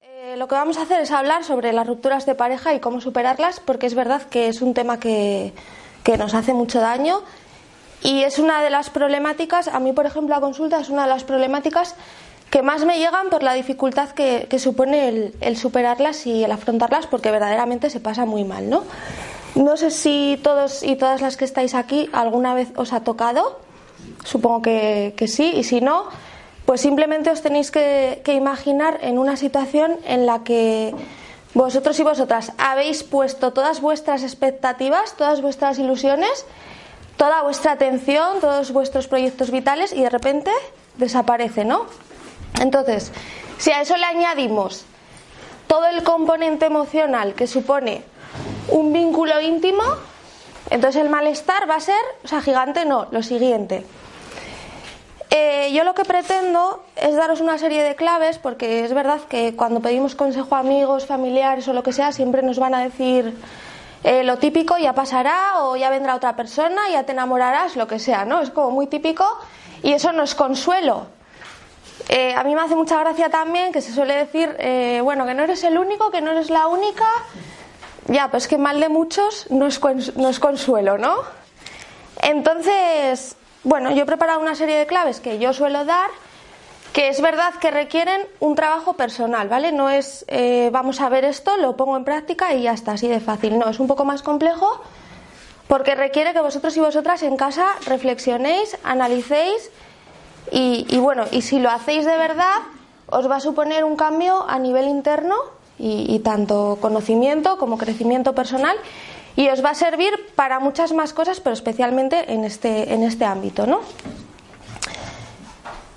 Eh, lo que vamos a hacer es hablar sobre las rupturas de pareja y cómo superarlas, porque es verdad que es un tema que, que nos hace mucho daño. Y es una de las problemáticas, a mí por ejemplo la consulta es una de las problemáticas que más me llegan por la dificultad que, supone el, superarlas y el afrontarlas porque verdaderamente se pasa muy mal, ¿no? No sé si todos y todas las que estáis aquí alguna vez os ha tocado, supongo que, que sí, y si no, pues simplemente os tenéis que, que imaginar en una situación en la que vosotros y vosotras habéis puesto todas vuestras expectativas, todas vuestras ilusiones, toda vuestra atención, todos vuestros proyectos vitales y de repente desaparece, ¿no? Entonces, si a eso le añadimos todo el componente emocional que supone un vínculo íntimo, entonces el malestar va a ser, o sea, gigante no, lo siguiente. Eh, yo lo que pretendo es daros una serie de claves, porque es verdad que cuando pedimos consejo a amigos, familiares o lo que sea, siempre nos van a decir eh, lo típico, ya pasará, o ya vendrá otra persona, ya te enamorarás, lo que sea, ¿no? Es como muy típico y eso no es consuelo. Eh, a mí me hace mucha gracia también que se suele decir, eh, bueno, que no eres el único, que no eres la única. Ya, pues que mal de muchos no es, no es consuelo, ¿no? Entonces, bueno, yo he preparado una serie de claves que yo suelo dar, que es verdad que requieren un trabajo personal, ¿vale? No es eh, vamos a ver esto, lo pongo en práctica y ya está, así de fácil. No, es un poco más complejo porque requiere que vosotros y vosotras en casa reflexionéis, analicéis y, bueno, y si lo hacéis de verdad, os va a suponer un cambio a nivel interno y, tanto conocimiento como crecimiento personal y os va a servir para muchas más cosas, pero especialmente en este, en este ámbito, ¿no?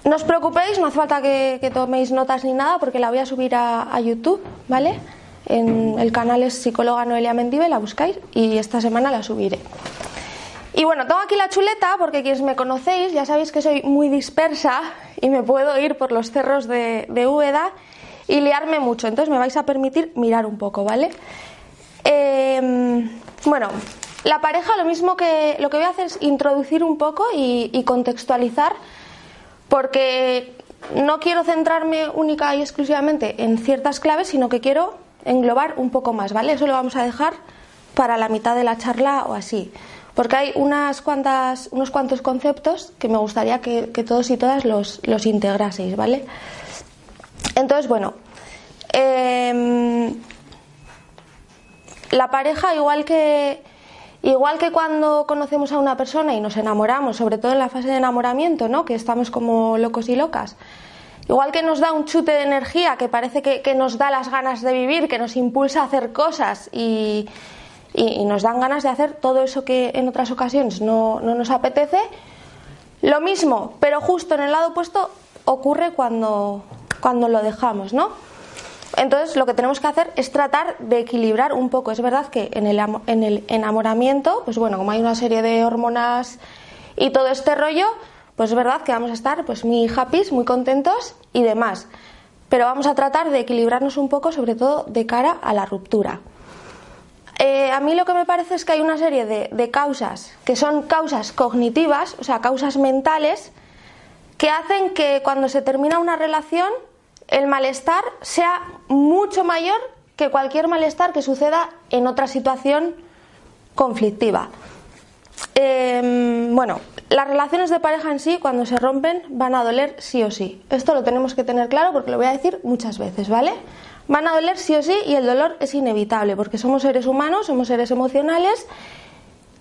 No os preocupéis, no hace falta que, que toméis notas ni nada porque la voy a subir a, a, YouTube, ¿vale? En el canal es psicóloga Noelia Mendive, la buscáis y esta semana la subiré. Y bueno, tengo aquí la chuleta porque quienes me conocéis ya sabéis que soy muy dispersa y me puedo ir por los cerros de, de Úbeda y liarme mucho, entonces me vais a permitir mirar un poco, ¿vale? Eh, bueno, la pareja lo mismo que lo que voy a hacer es introducir un poco y, contextualizar porque no quiero centrarme única y exclusivamente en ciertas claves, sino que quiero englobar un poco más, ¿vale? Eso lo vamos a dejar para la mitad de la charla o así. Porque hay unas cuantas, unos cuantos conceptos que me gustaría que, todos y todas los, los, integraseis, ¿vale? Entonces, bueno, eh, la pareja, igual que, igual que cuando conocemos a una persona y nos enamoramos, sobre todo en la fase de enamoramiento, ¿no? que estamos como locos y locas, igual que nos da un chute de energía, que parece que, que nos da las ganas de vivir, que nos impulsa a hacer cosas y, y, nos dan ganas de hacer todo eso que en otras ocasiones no, no nos apetece, lo mismo, pero justo en el lado opuesto ocurre cuando, cuando lo dejamos, ¿no? Entonces lo que tenemos que hacer es tratar de equilibrar un poco. Es verdad que en el, en el enamoramiento, pues bueno, como hay una serie de hormonas y todo este rollo, pues es verdad que vamos a estar pues muy happy, muy contentos y demás. Pero vamos a tratar de equilibrarnos un poco, sobre todo de cara a la ruptura. Eh, a mí lo que me parece es que hay una serie de, de causas que son causas cognitivas, o sea, causas mentales, que hacen que cuando se termina una relación el malestar sea mucho mayor que cualquier malestar que suceda en otra situación conflictiva. Eh, bueno, las relaciones de pareja en sí, cuando se rompen, van a doler sí o sí. Esto lo tenemos que tener claro porque lo voy a decir muchas veces, ¿vale? Van a doler sí o sí y el dolor es inevitable porque somos seres humanos, somos seres emocionales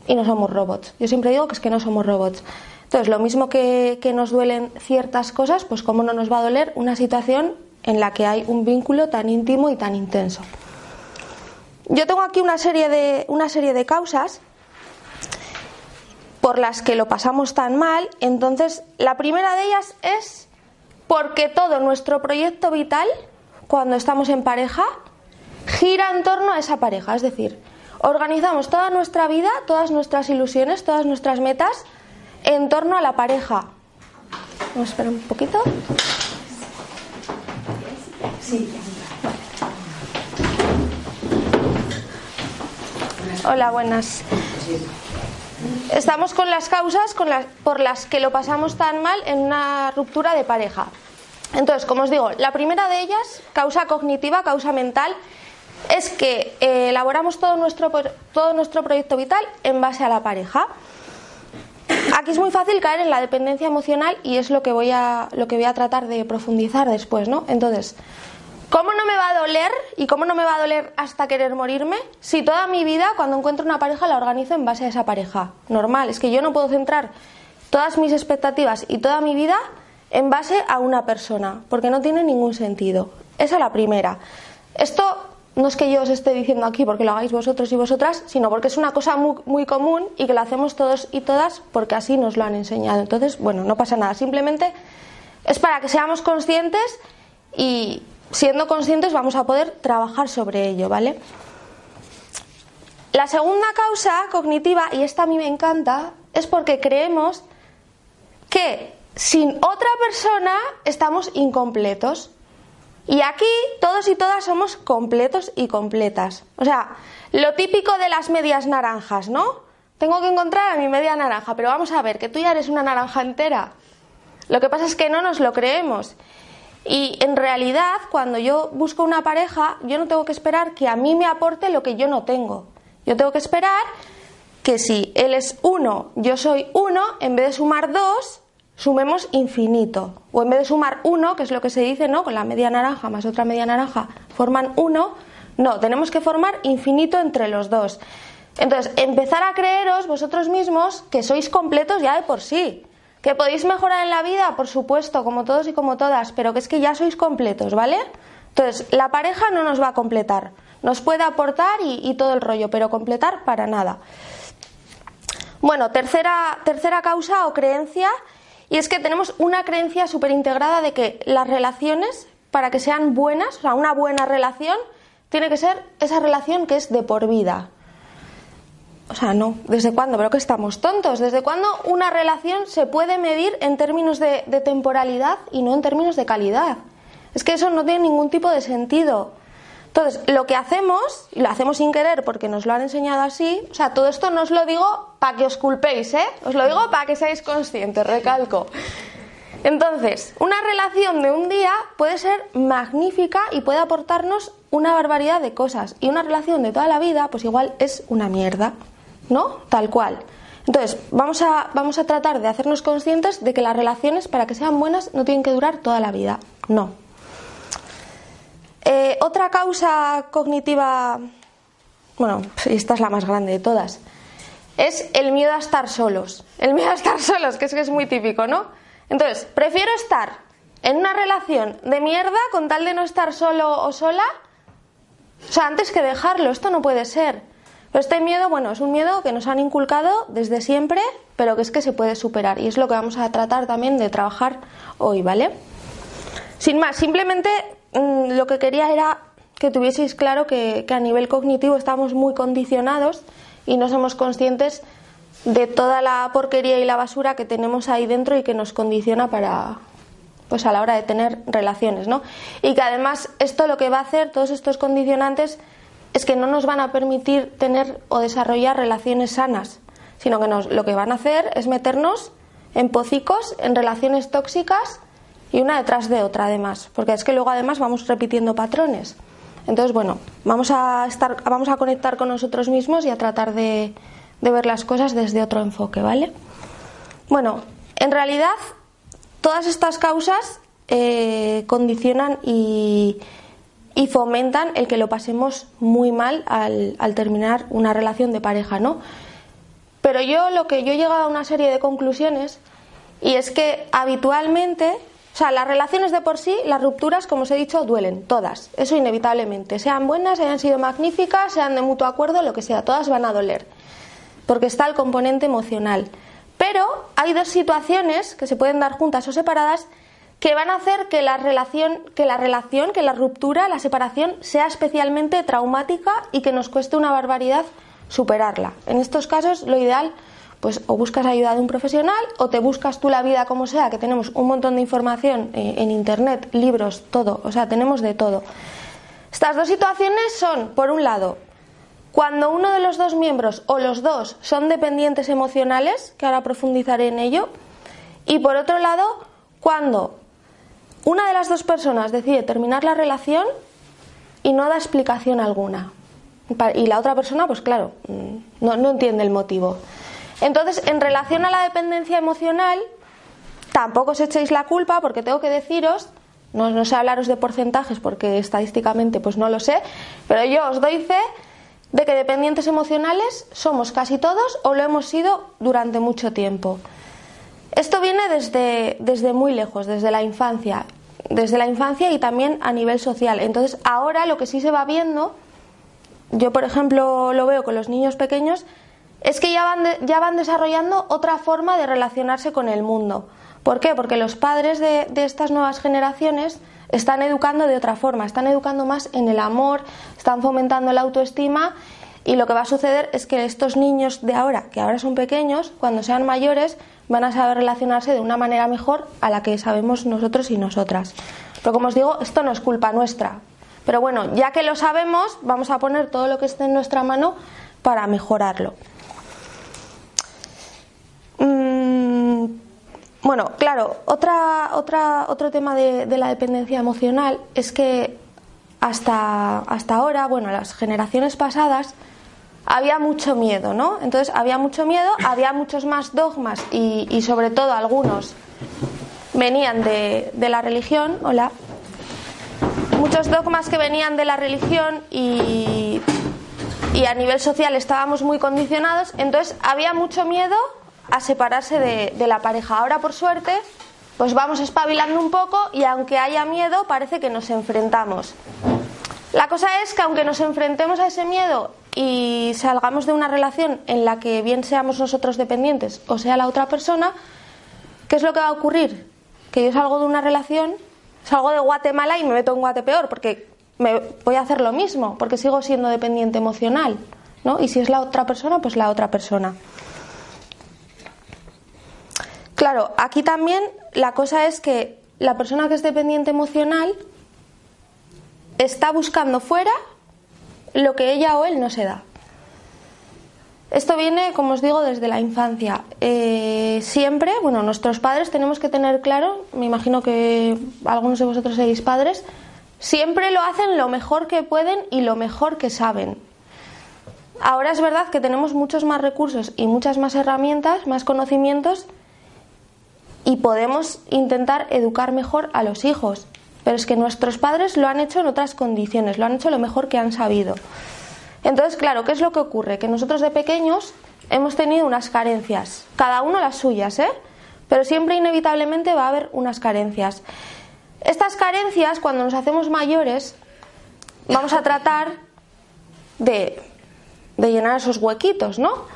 y no somos robots. Yo siempre digo que es que no somos robots. Entonces, lo mismo que, que, nos duelen ciertas cosas, pues cómo no nos va a doler una situación en la que hay un vínculo tan íntimo y tan intenso. Yo tengo aquí una serie de, una serie de causas por las que lo pasamos tan mal. Entonces, la primera de ellas es porque todo nuestro proyecto vital, cuando estamos en pareja, gira en torno a esa pareja. Es decir, organizamos toda nuestra vida, todas nuestras ilusiones, todas nuestras metas en torno a la pareja. Vamos a esperar un poquito. Hola, buenas. Estamos con las causas por las que lo pasamos tan mal en una ruptura de pareja. Entonces, como os digo, la primera de ellas, causa cognitiva, causa mental, es que eh, elaboramos todo nuestro, todo nuestro proyecto vital en base a la pareja. Aquí es muy fácil caer en la dependencia emocional y es lo que voy a, lo que voy a tratar de profundizar después, ¿no? Entonces, ¿Cómo no me va a doler y cómo no me va a doler hasta querer morirme si toda mi vida cuando encuentro una pareja la organizo en base a esa pareja? Normal, es que yo no puedo centrar todas mis expectativas y toda mi vida en base a una persona, porque no tiene ningún sentido. Esa es la primera. Esto no es que yo os esté diciendo aquí porque lo hagáis vosotros y vosotras, sino porque es una cosa muy, muy común y que lo hacemos todos y todas porque así nos lo han enseñado. Entonces, bueno, no pasa nada. Simplemente es para que seamos conscientes y, siendo conscientes vamos a poder trabajar sobre ello, ¿vale? La segunda causa cognitiva, y esta a mí me encanta, es porque creemos que sin otra persona estamos incompletos. Y aquí todos y todas somos completos y completas. O sea, lo típico de las medias naranjas, ¿no? Tengo que encontrar a mi media naranja, pero vamos a ver, que tú ya eres una naranja entera. Lo que pasa es que no nos lo creemos. Y en realidad, cuando yo busco una pareja, yo no tengo que esperar que a mí me aporte lo que yo no tengo. Yo tengo que esperar que si él es uno, yo soy uno, en vez de sumar dos, sumemos infinito. O en vez de sumar uno, que es lo que se dice, ¿no? Con la media naranja más otra media naranja, forman uno. No, tenemos que formar infinito entre los dos. Entonces, empezar a creeros vosotros mismos que sois completos ya de por sí. ¿Que podéis mejorar en la vida? Por supuesto, como todos y como todas, pero que es que ya sois completos, ¿vale? Entonces, la pareja no nos va a completar. Nos puede aportar y, todo el rollo, pero completar para nada. Bueno, tercera, tercera causa o creencia, y es que tenemos una creencia súper integrada de que las relaciones, para que sean buenas, o sea, una buena relación, tiene que ser esa relación que es de por vida. O sea, no, ¿desde cuándo? Pero que estamos tontos. ¿Desde cuándo una relación se puede medir en términos de, temporalidad y no en términos de calidad? Es que eso no tiene ningún tipo de sentido. Entonces, lo que hacemos, y lo hacemos sin querer porque nos lo han enseñado así, o sea, todo esto no os lo digo para que os culpéis, ¿eh? Os lo digo para que seáis conscientes, recalco. Entonces, una relación de un día puede ser magnífica y puede aportarnos una barbaridad de cosas. Y una relación de toda la vida, pues igual es una mierda. ¿no? Tal cual. Entonces, vamos a, vamos a tratar de hacernos conscientes de que las relaciones, para que sean buenas, no tienen que durar toda la vida. No. Eh, otra causa cognitiva, bueno, esta es la más grande de todas, es el miedo a estar solos. El miedo a estar solos, que es que es muy típico, ¿no? Entonces, prefiero estar en una relación de mierda con tal de no estar solo o sola. O sea, antes que dejarlo, esto no puede ser. Pero este miedo, bueno, es un miedo que nos han inculcado desde siempre, pero que es que se puede superar y es lo que vamos a tratar también de trabajar hoy, ¿vale? Sin más, simplemente lo que quería era que tuvieseis claro que, a nivel cognitivo estamos muy condicionados y no somos conscientes de toda la porquería y la basura que tenemos ahí dentro y que nos condiciona para pues a la hora de tener relaciones, ¿no? Y que además esto lo que va a hacer todos estos condicionantes es que no nos van a permitir tener o desarrollar relaciones sanas, sino que nos, lo que van a hacer es meternos en pocicos, en relaciones tóxicas y una detrás de otra además, porque es que luego además vamos repitiendo patrones. Entonces, bueno, vamos a, estar, vamos a conectar con nosotros mismos y a tratar de, ver las cosas desde otro enfoque, ¿vale? Bueno, en realidad todas estas causas eh, condicionan y, y fomentan el que lo pasemos muy mal al, terminar una relación de pareja, ¿no? Pero yo lo que yo he llegado a una serie de conclusiones y es que habitualmente O sea, las relaciones de por sí, las rupturas, como os he dicho, duelen, todas, eso inevitablemente. Sean buenas, hayan sido magníficas, sean de mutuo acuerdo, lo que sea, todas van a doler, porque está el componente emocional. Pero hay dos situaciones que se pueden dar juntas o separadas que van a hacer que la relación, que la relación, que la ruptura, la separación sea especialmente traumática y que nos cueste una barbaridad superarla. En estos casos, lo ideal pues o buscas ayuda de un profesional o te buscas tú la vida como sea, que tenemos un montón de información eh, en internet, libros, todo, o sea, tenemos de todo. Estas dos situaciones son, por un lado, cuando uno de los dos miembros o los dos son dependientes emocionales, que ahora profundizaré en ello, y por otro lado, cuando una de las dos personas decide terminar la relación y no da explicación alguna. Y la otra persona, pues claro, mm, no, no entiende el motivo. Entonces, en relación a la dependencia emocional, tampoco os echéis la culpa porque tengo que deciros, no, sé hablaros de porcentajes porque estadísticamente pues no lo sé, pero yo os doy fe de que dependientes emocionales somos casi todos o lo hemos sido durante mucho tiempo. Esto viene desde, desde muy lejos, desde la infancia, desde la infancia y también a nivel social. Entonces, ahora lo que sí se va viendo, yo por ejemplo lo veo con los niños pequeños, es que ya van, ya van desarrollando otra forma de relacionarse con el mundo. ¿Por qué? Porque los padres de, estas nuevas generaciones están educando de otra forma, están educando más en el amor, están fomentando la autoestima y lo que va a suceder es que estos niños de ahora, que ahora son pequeños, cuando sean mayores, van a saber relacionarse de una manera mejor a la que sabemos nosotros y nosotras. Pero como os digo, esto no es culpa nuestra. Pero bueno, ya que lo sabemos, vamos a poner todo lo que esté en nuestra mano para mejorarlo. Bueno, claro, otra, otra, otro tema de, la dependencia emocional es que hasta, hasta ahora, bueno, las generaciones pasadas, había mucho miedo, ¿no? Entonces había mucho miedo, había muchos más dogmas y, sobre todo algunos venían de, de, la religión, hola, muchos dogmas que venían de la religión y, y a nivel social estábamos muy condicionados, entonces había mucho miedo a separarse de, la pareja. Ahora, por suerte, pues vamos espabilando un poco y aunque haya miedo, parece que nos enfrentamos. La cosa es que aunque nos enfrentemos a ese miedo y salgamos de una relación en la que bien seamos nosotros dependientes o sea la otra persona, ¿qué es lo que va a ocurrir? Que yo salgo de una relación, salgo de Guatemala y me meto en Guatepeor, porque me voy a hacer lo mismo, porque sigo siendo dependiente emocional, ¿no? Y si es la otra persona, pues la otra persona. Claro, aquí también la cosa es que la persona que es dependiente emocional está buscando fuera lo que ella o él no se da. Esto viene, como os digo, desde la infancia. Eh, siempre, bueno, nuestros padres tenemos que tener claro, me imagino que algunos de vosotros seréis padres, siempre lo hacen lo mejor que pueden y lo mejor que saben. Ahora es verdad que tenemos muchos más recursos y muchas más herramientas, más conocimientos y podemos intentar educar mejor a los hijos. Pero es que nuestros padres lo han hecho en otras condiciones, lo han hecho lo mejor que han sabido. Entonces, claro, ¿qué es lo que ocurre? Que nosotros de pequeños hemos tenido unas carencias, cada uno las suyas, ¿eh? Pero siempre inevitablemente va a haber unas carencias. Estas carencias, cuando nos hacemos mayores, vamos a tratar de, de llenar esos huequitos, ¿no?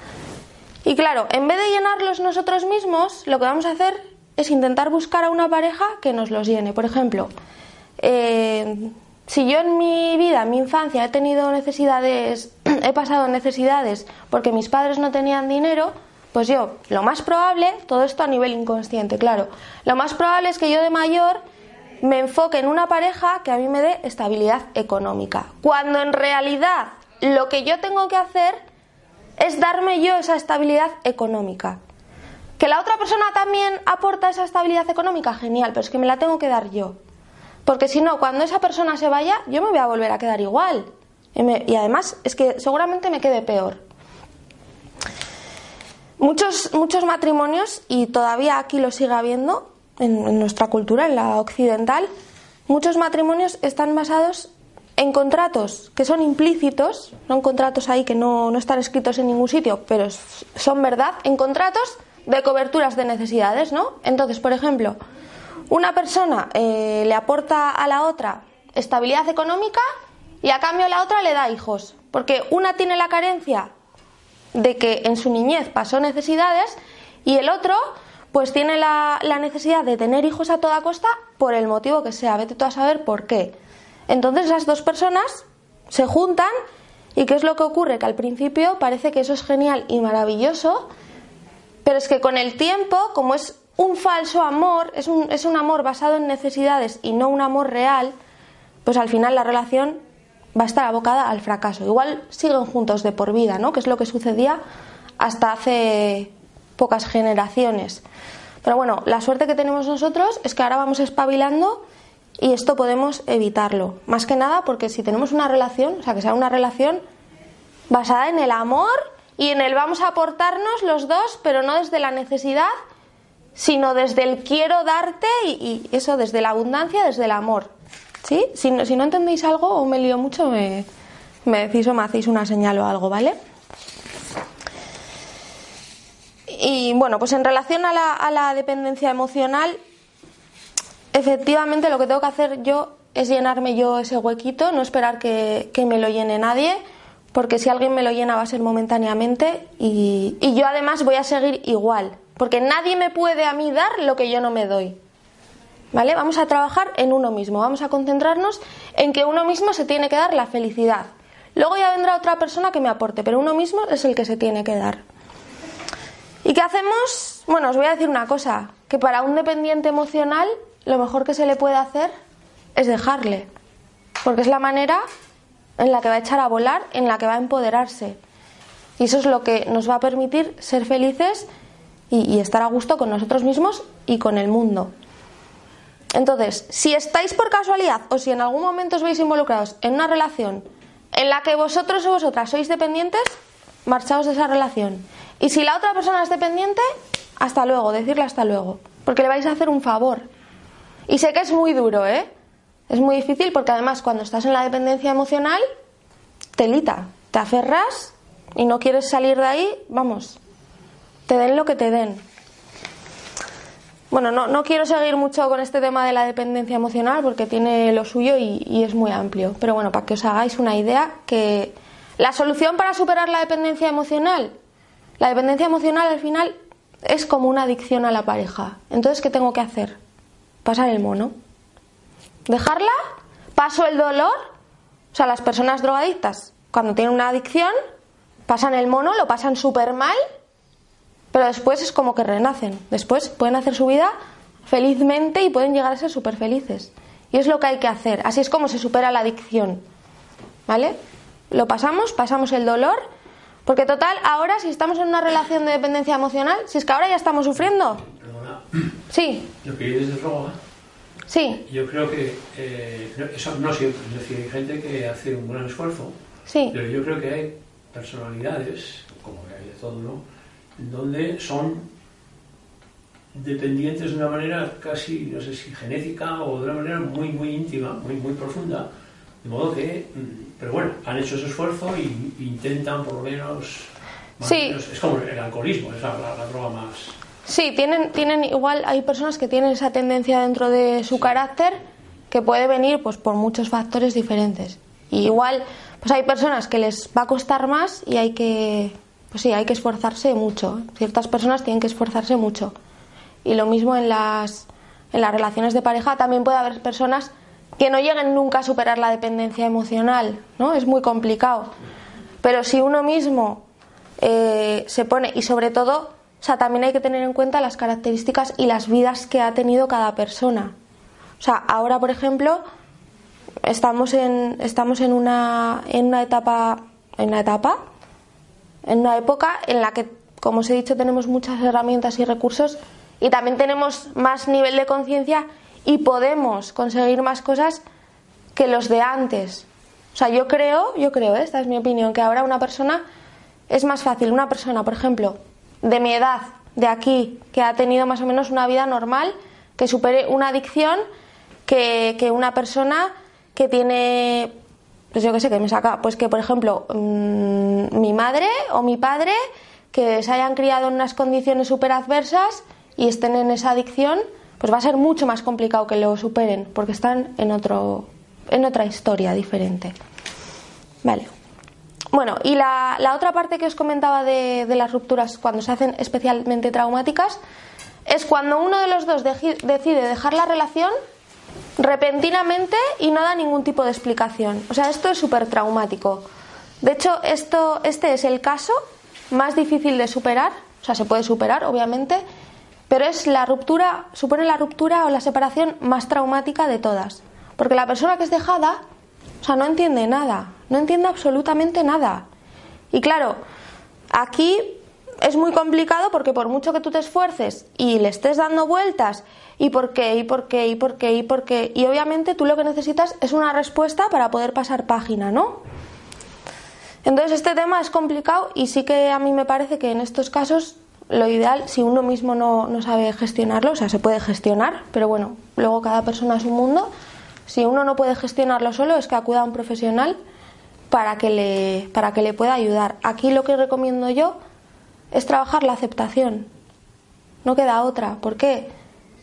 Y claro, en vez de llenarlos nosotros mismos, lo que vamos a hacer es intentar buscar a una pareja que nos los llene. Por ejemplo, eh, si yo en mi vida, en mi infancia, he tenido necesidades, he pasado necesidades porque mis padres no tenían dinero, pues yo, lo más probable, todo esto a nivel inconsciente, claro, lo más probable es que yo de mayor me enfoque en una pareja que a mí me dé estabilidad económica. Cuando en realidad lo que yo tengo que hacer es darme yo esa estabilidad económica. ¿Que la otra persona también aporta esa estabilidad económica? Genial, pero es que me la tengo que dar yo. Porque si no, cuando esa persona se vaya, yo me voy a volver a quedar igual. Y, además es que seguramente me quede peor. Muchos, muchos matrimonios, y todavía aquí lo sigue habiendo en, en nuestra cultura, en la occidental, muchos matrimonios están basados en contratos que son implícitos, son contratos ahí que no, no están escritos en ningún sitio, pero son verdad, en contratos de coberturas de necesidades, ¿no? Entonces, por ejemplo, Una persona eh, le aporta a la otra estabilidad económica y a cambio la otra le da hijos. Porque una tiene la carencia de que en su niñez pasó necesidades y el otro pues tiene la, la, necesidad de tener hijos a toda costa por el motivo que sea. Vete tú a saber por qué. Entonces esas dos personas se juntan y ¿qué es lo que ocurre? Que al principio parece que eso es genial y maravilloso, pero es que con el tiempo, como es un falso amor, es un, es un amor basado en necesidades y no un amor real, pues al final la relación va a estar abocada al fracaso. Igual siguen juntos de por vida, ¿no? Que es lo que sucedía hasta hace pocas generaciones. Pero bueno, la suerte que tenemos nosotros es que ahora vamos espabilando y esto podemos evitarlo. Más que nada porque si tenemos una relación, o sea, que sea una relación basada en el amor y en el vamos a aportarnos los dos, pero no desde la necesidad, sino desde el quiero darte y, eso, desde la abundancia, desde el amor. ¿Sí? Si, no, si no entendéis algo o me lío mucho, me, decís o me hacéis una señal o algo, ¿vale? Y bueno, pues en relación a la, a la dependencia emocional, efectivamente lo que tengo que hacer yo es llenarme yo ese huequito, no esperar que, me lo llene nadie, porque si alguien me lo llena va a ser momentáneamente y, yo además voy a seguir igual, porque nadie me puede a mí dar lo que yo no me doy. ¿Vale? Vamos a trabajar en uno mismo, vamos a concentrarnos en que uno mismo se tiene que dar la felicidad. Luego ya vendrá otra persona que me aporte, pero uno mismo es el que se tiene que dar. ¿Y qué hacemos? Bueno, os voy a decir una cosa, que para un dependiente emocional lo mejor que se le puede hacer es dejarle, porque es la manera en la que va a echar a volar, en la que va a empoderarse. Y eso es lo que nos va a permitir ser felices y, estar a gusto con nosotros mismos y con el mundo. Entonces, si estáis por casualidad o si en algún momento os veis involucrados en una relación en la que vosotros o vosotras sois dependientes, marchaos de esa relación. Y si la otra persona es dependiente, hasta luego, decirle hasta luego, porque le vais a hacer un favor. Y sé que es muy duro, ¿eh? Es muy difícil porque además cuando estás en la dependencia emocional, telita, te aferras y no quieres salir de ahí, vamos, te den lo que te den. Bueno, no, no quiero seguir mucho con este tema de la dependencia emocional porque tiene lo suyo y, y es muy amplio. Pero bueno, para que os hagáis una idea, que la solución para superar la dependencia emocional, la dependencia emocional al final es como una adicción a la pareja. Entonces, ¿qué tengo que hacer? pasar el mono. Dejarla, paso el dolor. O sea, las personas drogadictas, cuando tienen una adicción, pasan el mono, lo pasan súper mal, pero después es como que renacen. Después pueden hacer su vida felizmente y pueden llegar a ser súper felices. Y es lo que hay que hacer. Así es como se supera la adicción. ¿Vale? Lo pasamos, pasamos el dolor. Porque total, ahora si estamos en una relación de dependencia emocional, si es que ahora ya estamos sufriendo, Sí. Lo que dices de droga. Sí. Yo creo que eh, eso no siempre, es decir, hay gente que hace un gran esfuerzo, sí. pero yo creo que hay personalidades, como que hay de todo, ¿no? Donde son dependientes de una manera casi, no sé si genética o de una manera muy, muy íntima, muy, muy profunda, de modo que, mm, pero bueno, han hecho ese esfuerzo y, intentan por lo menos, sí. es como el alcoholismo, es la droga más Sí, tienen, tienen igual, hay personas que tienen esa tendencia dentro de su carácter que puede venir pues por muchos factores diferentes. Y igual, pues hay personas que les va a costar más y hay que, pues sí, hay que esforzarse mucho. Ciertas personas tienen que esforzarse mucho. Y lo mismo en las, en las relaciones de pareja, también puede haber personas que no lleguen nunca a superar la dependencia emocional, ¿no? Es muy complicado. Pero si uno mismo eh, se pone, y sobre todo sea, también hay que tener en cuenta las características y las vidas que ha tenido cada persona. O sea, ahora, por ejemplo, estamos en, estamos en, una, en una etapa, en una etapa, en una época en la que, como os he dicho, tenemos muchas herramientas y recursos y también tenemos más nivel de conciencia y podemos conseguir más cosas que los de antes. O sea, yo creo, yo creo, ¿eh? esta es mi opinión, que ahora una persona es más fácil, una persona, por ejemplo, de mi edad, de aquí, que ha tenido más o menos una vida normal, que supere una adicción, que, una persona que tiene, pues yo qué sé, que me saca, pues que por ejemplo mm, mi madre o mi padre, que se hayan criado en unas condiciones súper adversas y estén en esa adicción, pues va a ser mucho más complicado que lo superen porque están en otro en otra historia diferente. Vale. Bueno, y la, otra parte que os comentaba de, las rupturas cuando se hacen especialmente traumáticas es cuando uno de los dos decide dejar la relación repentinamente y no da ningún tipo de explicación. O sea, esto es súper traumático. De hecho, esto, este es el caso más difícil de superar, o sea, se puede superar, obviamente, pero es la ruptura, supone la ruptura o la separación más traumática de todas. Porque la persona que es dejada, o sea, no entiende nada, no entiende absolutamente nada. Y claro, aquí es muy complicado porque por mucho que tú te esfuerces y le estés dando vueltas y por qué, y por qué, y por qué, y por qué, y obviamente tú lo que necesitas es una respuesta para poder pasar página, ¿no? Entonces este tema es complicado y sí que a mí me parece que en estos casos lo ideal, si uno mismo no, no sabe gestionarlo, o sea, se puede gestionar, pero bueno, luego cada persona es un mundo, si uno no puede gestionarlo solo, es que acuda a un profesional para que le, para que le pueda ayudar. Aquí lo que recomiendo yo es trabajar la aceptación. No queda otra. ¿Por qué?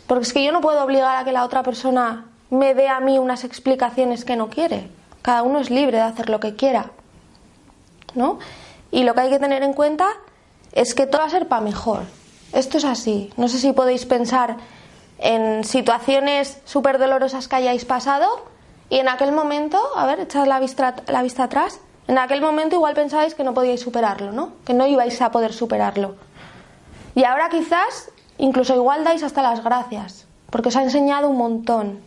Porque es que yo no puedo obligar a que la otra persona me dé a mí unas explicaciones que no quiere. Cada uno es libre de hacer lo que quiera. ¿No? Y lo que hay que tener en cuenta es que todo va a ser para mejor. Esto es así. No sé si podéis pensar en situaciones súper dolorosas que hayáis pasado y en aquel momento, a ver, echad la vista, la vista atrás, en aquel momento igual pensabais que no podíais superarlo, ¿no? Que no ibais a poder superarlo. Y ahora quizás incluso igual dais hasta las gracias, porque os ha enseñado un montón.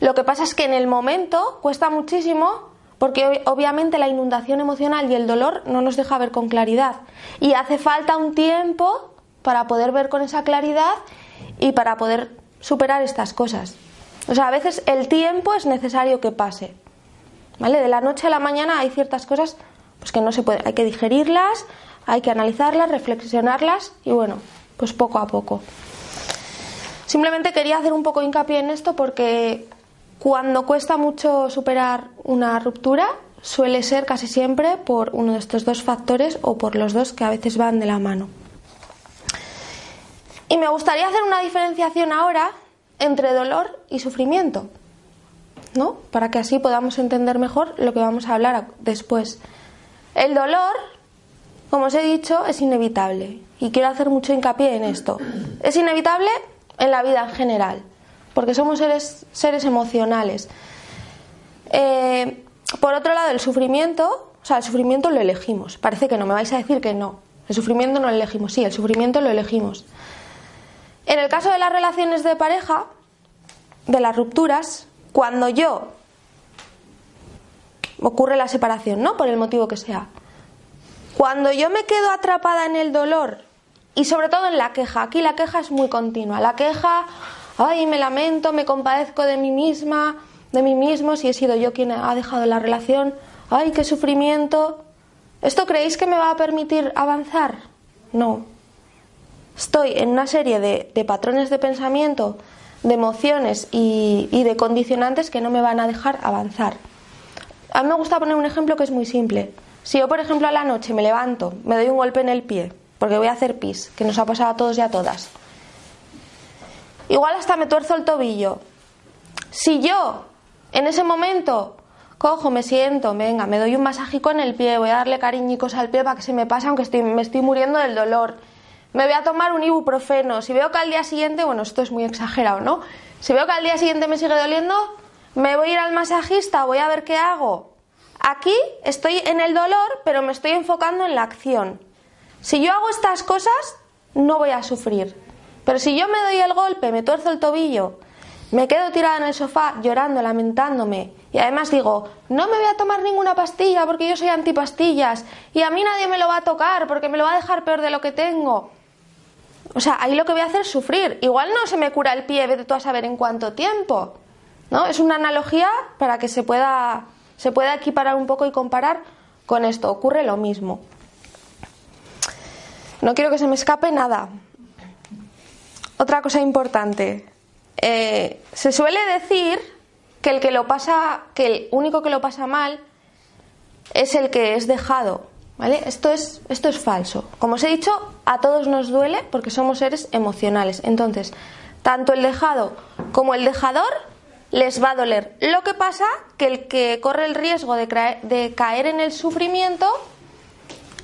Lo que pasa es que en el momento cuesta muchísimo porque obviamente la inundación emocional y el dolor no nos deja ver con claridad y hace falta un tiempo para poder ver con esa claridad y para poder superar estas cosas. O sea, a veces el tiempo es necesario que pase. ¿Vale? De la noche a la mañana hay ciertas cosas pues que no se puede, hay que digerirlas, hay que analizarlas, reflexionarlas y bueno, pues poco a poco. Simplemente quería hacer un poco hincapié en esto porque cuando cuesta mucho superar una ruptura suele ser casi siempre por uno de estos dos factores o por los dos que a veces van de la mano. Y me gustaría hacer una diferenciación ahora entre dolor y sufrimiento, ¿no? Para que así podamos entender mejor lo que vamos a hablar después. El dolor, como os he dicho, es inevitable y quiero hacer mucho hincapié en esto. Es inevitable en la vida en general, porque somos seres, seres emocionales. Eh, por otro lado, el sufrimiento, o sea, el sufrimiento lo elegimos. Parece que no, me vais a decir que no. El sufrimiento no lo elegimos, sí, el sufrimiento lo elegimos. En el caso de las relaciones de pareja, de las rupturas, cuando yo ocurre la separación, ¿no? Por el motivo que sea. Cuando yo me quedo atrapada en el dolor y sobre todo en la queja, aquí la queja es muy continua. La queja, ay, me lamento, me compadezco de mí misma, de mí mismo, si he sido yo quien ha dejado la relación, ay, qué sufrimiento. ¿Esto creéis que me va a permitir avanzar? No, estoy en una serie de, patrones de pensamiento, de emociones y, de condicionantes que no me van a dejar avanzar. A mí me gusta poner un ejemplo que es muy simple. Si yo, por ejemplo, a la noche me levanto, me doy un golpe en el pie, porque voy a hacer pis, que nos ha pasado a todos y a todas. Igual hasta me tuerzo el tobillo. Si yo, en ese momento, cojo, me siento, venga, me doy un masajico en el pie, voy a darle cariñicos al pie para que se me pase, aunque me estoy muriendo del dolor me voy a tomar un ibuprofeno. Si veo que al día siguiente, bueno, esto es muy exagerado, ¿no? Si veo que al día siguiente me sigue doliendo, me voy a ir al masajista, voy a ver qué hago. Aquí estoy en el dolor, pero me estoy enfocando en la acción. Si yo hago estas cosas, no voy a sufrir. Pero si yo me doy el golpe, me tuerzo el tobillo, me quedo tirada en el sofá llorando, lamentándome, y además digo, no me voy a tomar ninguna pastilla porque yo soy antipastillas, y a mí nadie me lo va a tocar porque me lo va a dejar peor de lo que tengo. O sea, ahí lo que voy a hacer es sufrir. Igual no se me cura el pie, vete tú a saber en cuánto tiempo. ¿No? Es una analogía para que se pueda, se pueda equiparar un poco y comparar con esto. Ocurre lo mismo. No quiero que se me escape nada. Otra cosa importante. Eh, se suele decir que el que lo pasa, que el único que lo pasa mal es el que es dejado. ¿Vale? Esto es, esto es falso. Como os he dicho, a todos nos duele porque somos seres emocionales. Entonces, tanto el dejado como el dejador les va a doler. Lo que pasa que el que corre el riesgo de, de caer en el sufrimiento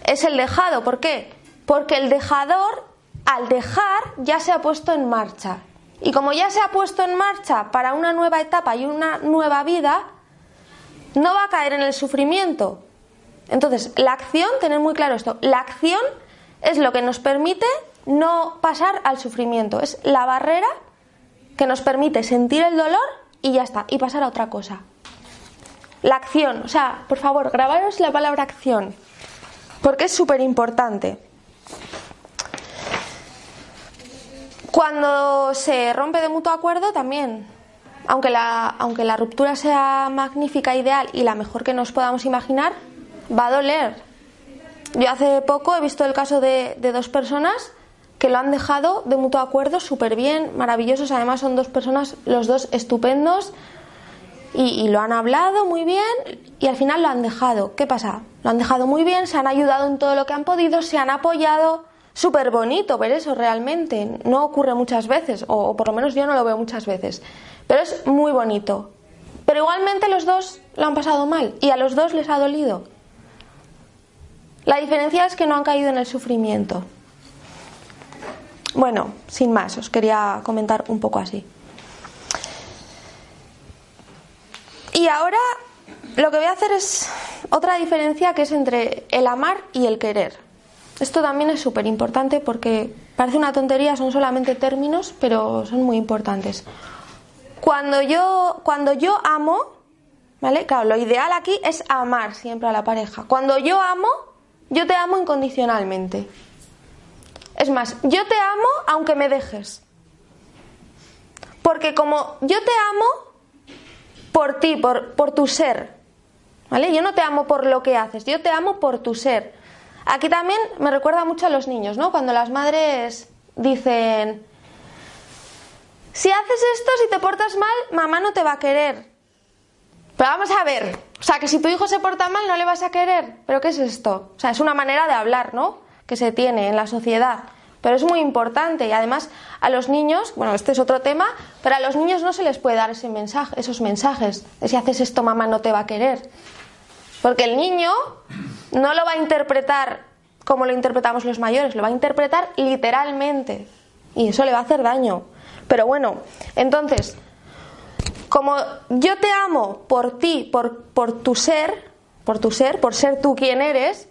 es el dejado. ¿Por qué? Porque el dejador, al dejar, ya se ha puesto en marcha. Y como ya se ha puesto en marcha para una nueva etapa y una nueva vida, no va a caer en el sufrimiento. Entonces, la acción, tener muy claro esto, la acción es lo que nos permite no pasar al sufrimiento, es la barrera que nos permite sentir el dolor y ya está, y pasar a otra cosa. La acción, o sea, por favor, grabaros la palabra acción, porque es súper importante. Cuando se rompe de mutuo acuerdo también, aunque la, aunque la ruptura sea magnífica, ideal y la mejor que nos podamos imaginar, va a doler. Yo hace poco he visto el caso de, dos personas que lo han dejado de mutuo acuerdo súper bien, maravillosos. Además son dos personas, los dos estupendos, y, lo han hablado muy bien y al final lo han dejado. ¿Qué pasa? Lo han dejado muy bien, se han ayudado en todo lo que han podido, se han apoyado. Súper bonito ver eso realmente. No ocurre muchas veces, o por lo menos yo no lo veo muchas veces. Pero es muy bonito. Pero igualmente los dos lo han pasado mal y a los dos les ha dolido. La diferencia es que no han caído en el sufrimiento. Bueno, sin más, os quería comentar un poco así. Y ahora lo que voy a hacer es otra diferencia que es entre el amar y el querer. Esto también es súper importante porque parece una tontería, son solamente términos, pero son muy importantes. Cuando yo, cuando yo amo, ¿vale? Claro, lo ideal aquí es amar siempre a la pareja. Cuando yo amo, yo te amo incondicionalmente. Es más, yo te amo aunque me dejes. Porque como yo te amo por ti, por, por tu ser. ¿Vale? Yo no te amo por lo que haces, yo te amo por tu ser. Aquí también me recuerda mucho a los niños, ¿no? Cuando las madres dicen, si haces esto, si te portas mal, mamá no te va a querer. Vamos a ver, o sea, que si tu hijo se porta mal no le vas a querer. ¿Pero qué es esto? O sea, es una manera de hablar, ¿no? Que se tiene en la sociedad. Pero es muy importante y además a los niños, bueno, este es otro tema, pero a los niños no se les puede dar ese mensaje, esos mensajes de si haces esto mamá no te va a querer. Porque el niño no lo va a interpretar como lo interpretamos los mayores, lo va a interpretar literalmente y eso le va a hacer daño. Pero bueno, entonces, como yo te amo por ti, por, por tu ser, por tu ser, por ser tú quien eres,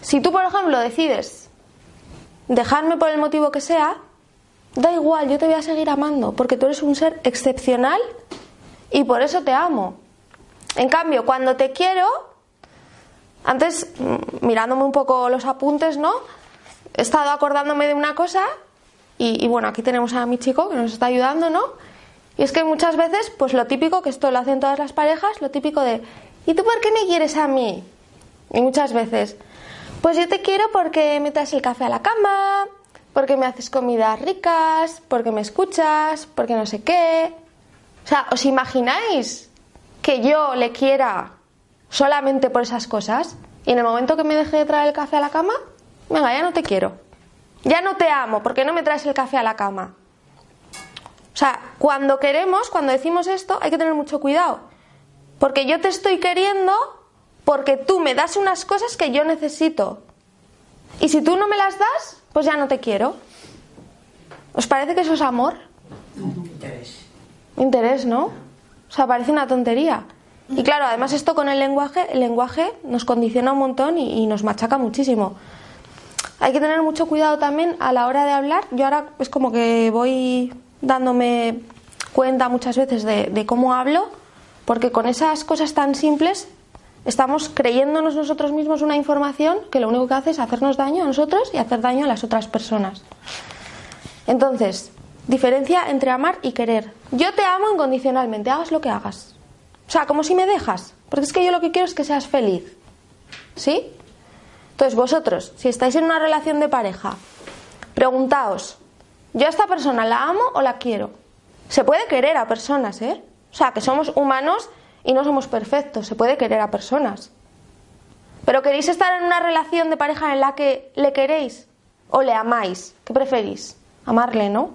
si tú, por ejemplo, decides dejarme por el motivo que sea, da igual, yo te voy a seguir amando, porque tú eres un ser excepcional y por eso te amo. En cambio, cuando te quiero, antes, mm, mirándome un poco los apuntes, ¿no? He estado acordándome de una cosa y, y bueno, aquí tenemos a mi chico que nos está ayudando, ¿no? Y es que muchas veces, pues lo típico, que esto lo hacen todas las parejas, lo típico de, ¿y tú por qué me quieres a mí? Y muchas veces, pues yo te quiero porque me traes el café a la cama, porque me haces comidas ricas, porque me escuchas, porque no sé qué. O sea, ¿os imagináis que yo le quiera solamente por esas cosas? Y en el momento que me deje de traer el café a la cama, venga, ya no te quiero. Ya no te amo porque no me traes el café a la cama. O sea, cuando queremos, cuando decimos esto, hay que tener mucho cuidado. Porque yo te estoy queriendo porque tú me das unas cosas que yo necesito. Y si tú no me las das, pues ya no te quiero. ¿Os parece que eso es amor? Interés. Interés, ¿no? O sea, parece una tontería. Y claro, además esto con el lenguaje, el lenguaje nos condiciona un montón y, y nos machaca muchísimo. Hay que tener mucho cuidado también a la hora de hablar. Yo ahora es como que voy dándome cuenta muchas veces de, cómo hablo, porque con esas cosas tan simples estamos creyéndonos nosotros mismos una información que lo único que hace es hacernos daño a nosotros y hacer daño a las otras personas. Entonces, diferencia entre amar y querer. Yo te amo incondicionalmente, hagas lo que hagas. O sea, como si me dejas, porque es que yo lo que quiero es que seas feliz. ¿Sí? Entonces, vosotros, si estáis en una relación de pareja, preguntaos, ¿Yo a esta persona la amo o la quiero? Se puede querer a personas, ¿eh? O sea, que somos humanos y no somos perfectos, se puede querer a personas. Pero queréis estar en una relación de pareja en la que le queréis o le amáis. ¿Qué preferís? Amarle, ¿no?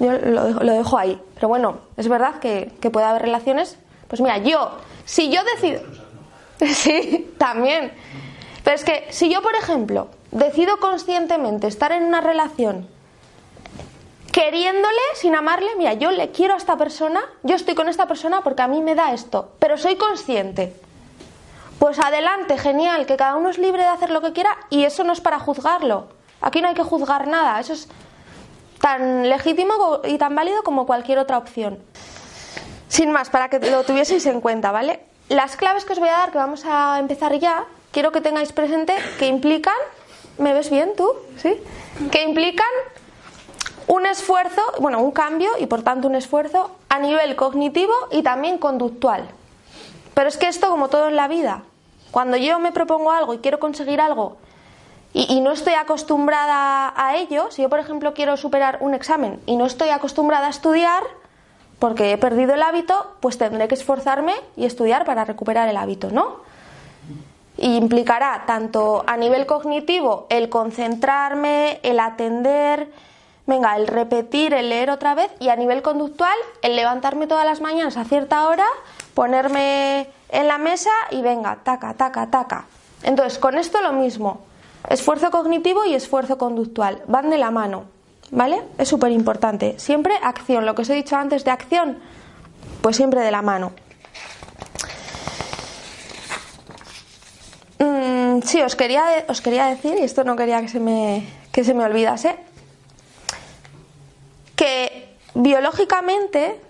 Yo lo dejo, lo dejo ahí. Pero bueno, es verdad que, que puede haber relaciones. Pues mira, yo, si yo decido. Sí, también. Pero es que si yo, por ejemplo, decido conscientemente estar en una relación queriéndole sin amarle, mira, yo le quiero a esta persona, yo estoy con esta persona porque a mí me da esto, pero soy consciente. Pues adelante, genial, que cada uno es libre de hacer lo que quiera y eso no es para juzgarlo. Aquí no hay que juzgar nada, eso es tan legítimo y tan válido como cualquier otra opción. Sin más, para que lo tuvieseis en cuenta, ¿vale? Las claves que os voy a dar, que vamos a empezar ya, quiero que tengáis presente que implican, ¿me ves bien tú? ¿Sí? Que implican un esfuerzo, bueno, un cambio y por tanto un esfuerzo a nivel cognitivo y también conductual. Pero es que esto, como todo en la vida, cuando yo me propongo algo y quiero conseguir algo y, y, no estoy acostumbrada a ello, si yo por ejemplo quiero superar un examen y no estoy acostumbrada a estudiar, porque he perdido el hábito, pues tendré que esforzarme y estudiar para recuperar el hábito, ¿no? Implicará tanto a nivel cognitivo el concentrarme, el atender, venga, el repetir, el leer otra vez, y a nivel conductual el levantarme todas las mañanas a cierta hora, ponerme en la mesa y venga, taca, taca, taca. Entonces, con esto lo mismo, esfuerzo cognitivo y esfuerzo conductual, van de la mano. ¿Vale? Es súper importante. Siempre acción. Lo que os he dicho antes de acción, pues siempre de la mano. Sí, os quería, os quería decir, y esto no quería que se me, que se me olvidase, que biológicamente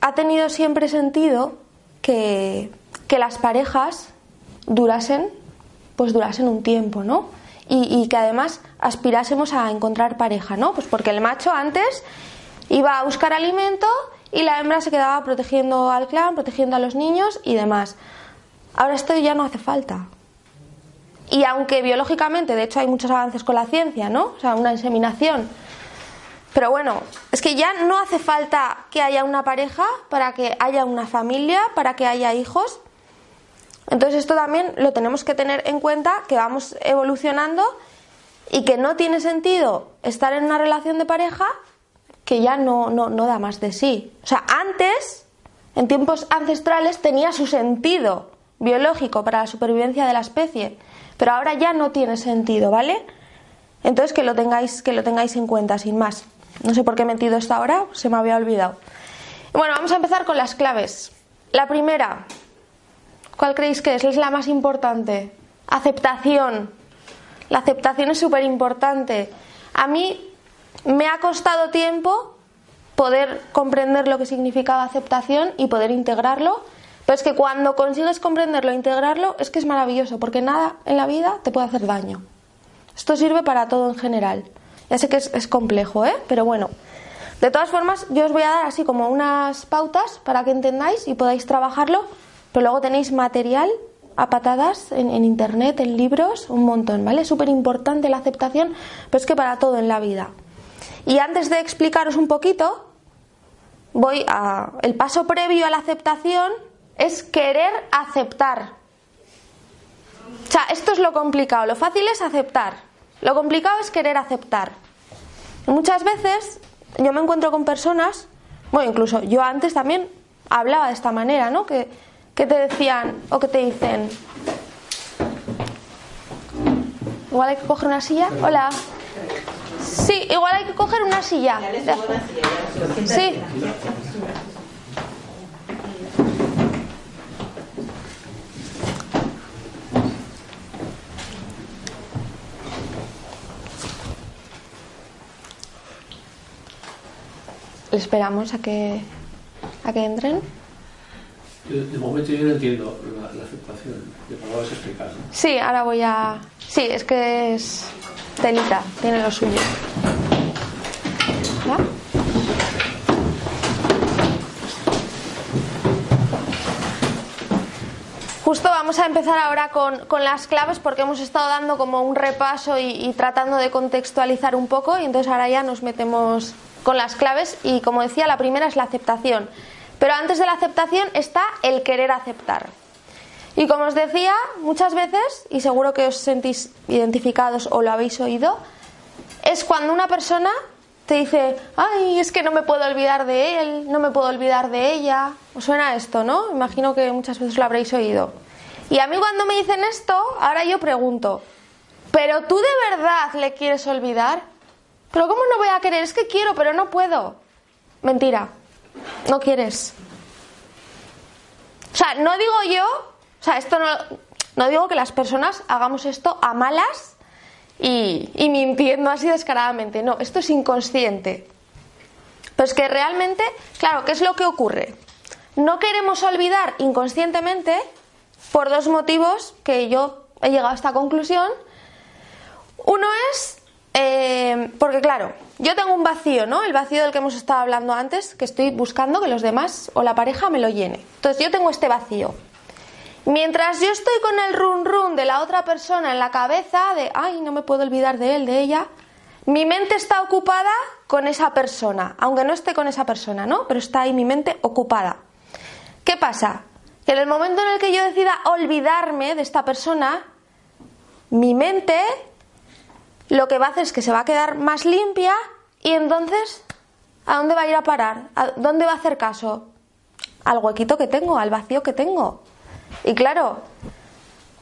ha tenido siempre sentido que, que las parejas durasen, pues durasen un tiempo, ¿no? Y, y, que además aspirásemos a encontrar pareja, ¿no? Pues porque el macho antes iba a buscar alimento y la hembra se quedaba protegiendo al clan, protegiendo a los niños y demás. Ahora esto ya no hace falta. Y aunque biológicamente, de hecho, hay muchos avances con la ciencia, ¿no? O sea, una inseminación. Pero bueno, es que ya no hace falta que haya una pareja para que haya una familia, para que haya hijos. Entonces esto también lo tenemos que tener en cuenta, que vamos evolucionando y que no tiene sentido estar en una relación de pareja que ya no, no, no da más de sí. O sea, antes, en tiempos ancestrales, tenía su sentido biológico para la supervivencia de la especie, pero ahora ya no tiene sentido, ¿vale? Entonces que lo tengáis, que lo tengáis en cuenta, sin más. No sé por qué he metido esto ahora, se me había olvidado. Bueno, vamos a empezar con las claves. La primera, ¿cuál creéis que es? Es la más importante. Aceptación. La aceptación es súper importante. A mí me ha costado tiempo poder comprender lo que significaba aceptación y poder integrarlo, pero es que cuando consigues comprenderlo e integrarlo es que es maravilloso, porque nada en la vida te puede hacer daño. Esto sirve para todo en general. Ya sé que es, complejo, ¿eh? pero bueno. De todas formas, yo os voy a dar así como unas pautas para que entendáis y podáis trabajarlo, pero luego tenéis material a patadas en, en, internet, en libros, un montón, ¿vale? Súper importante la aceptación, pero es que para todo en la vida. Y antes de explicaros un poquito, voy a. El paso previo a la aceptación es querer aceptar. O sea, esto es lo complicado. Lo fácil es aceptar. Lo complicado es querer aceptar. Muchas veces yo me encuentro con personas, bueno, incluso yo antes también hablaba de esta manera, ¿no? Que que te decían o que te dicen, igual hay que coger una silla. Hola. Sí, igual hay que coger una silla. Sí. Esperamos a que a que entren. De, momento yo no entiendo la, la aceptación, de a explicar. ¿no? Sí, ahora voy a. Sí, es que es telita, tiene lo suyo. ¿Ya? Justo vamos a empezar ahora con, con, las claves porque hemos estado dando como un repaso y, y tratando de contextualizar un poco y entonces ahora ya nos metemos con las claves y como decía la primera es la aceptación. Pero antes de la aceptación está el querer aceptar. Y como os decía, muchas veces, y seguro que os sentís identificados o lo habéis oído, es cuando una persona te dice, ay, es que no me puedo olvidar de él, no me puedo olvidar de ella. ¿Os suena esto, no? Imagino que muchas veces lo habréis oído. Y a mí cuando me dicen esto, ahora yo pregunto, ¿pero tú de verdad le quieres olvidar? ¿Pero cómo no voy a querer? Es que quiero, pero no puedo. Mentira, no quieres. O sea, no digo yo, o sea, esto no, no digo que las personas hagamos esto a malas y, y mintiendo así descaradamente. No, esto es inconsciente. Pero es que realmente, claro, ¿qué es lo que ocurre? No queremos olvidar inconscientemente por dos motivos que yo he llegado a esta conclusión. Uno es eh, porque, claro, yo tengo un vacío, ¿no? El vacío del que hemos estado hablando antes, que estoy buscando que los demás o la pareja me lo llene. Entonces, yo tengo este vacío. Mientras yo estoy con el run run de la otra persona en la cabeza, de ay, no me puedo olvidar de él, de ella, mi mente está ocupada con esa persona, aunque no esté con esa persona, ¿no? Pero está ahí mi mente ocupada. ¿Qué pasa? Que en el momento en el que yo decida olvidarme de esta persona, mi mente lo que va a hacer es que se va a quedar más limpia y entonces, ¿a dónde va a ir a parar? ¿A dónde va a hacer caso? Al huequito que tengo, al vacío que tengo. Y claro,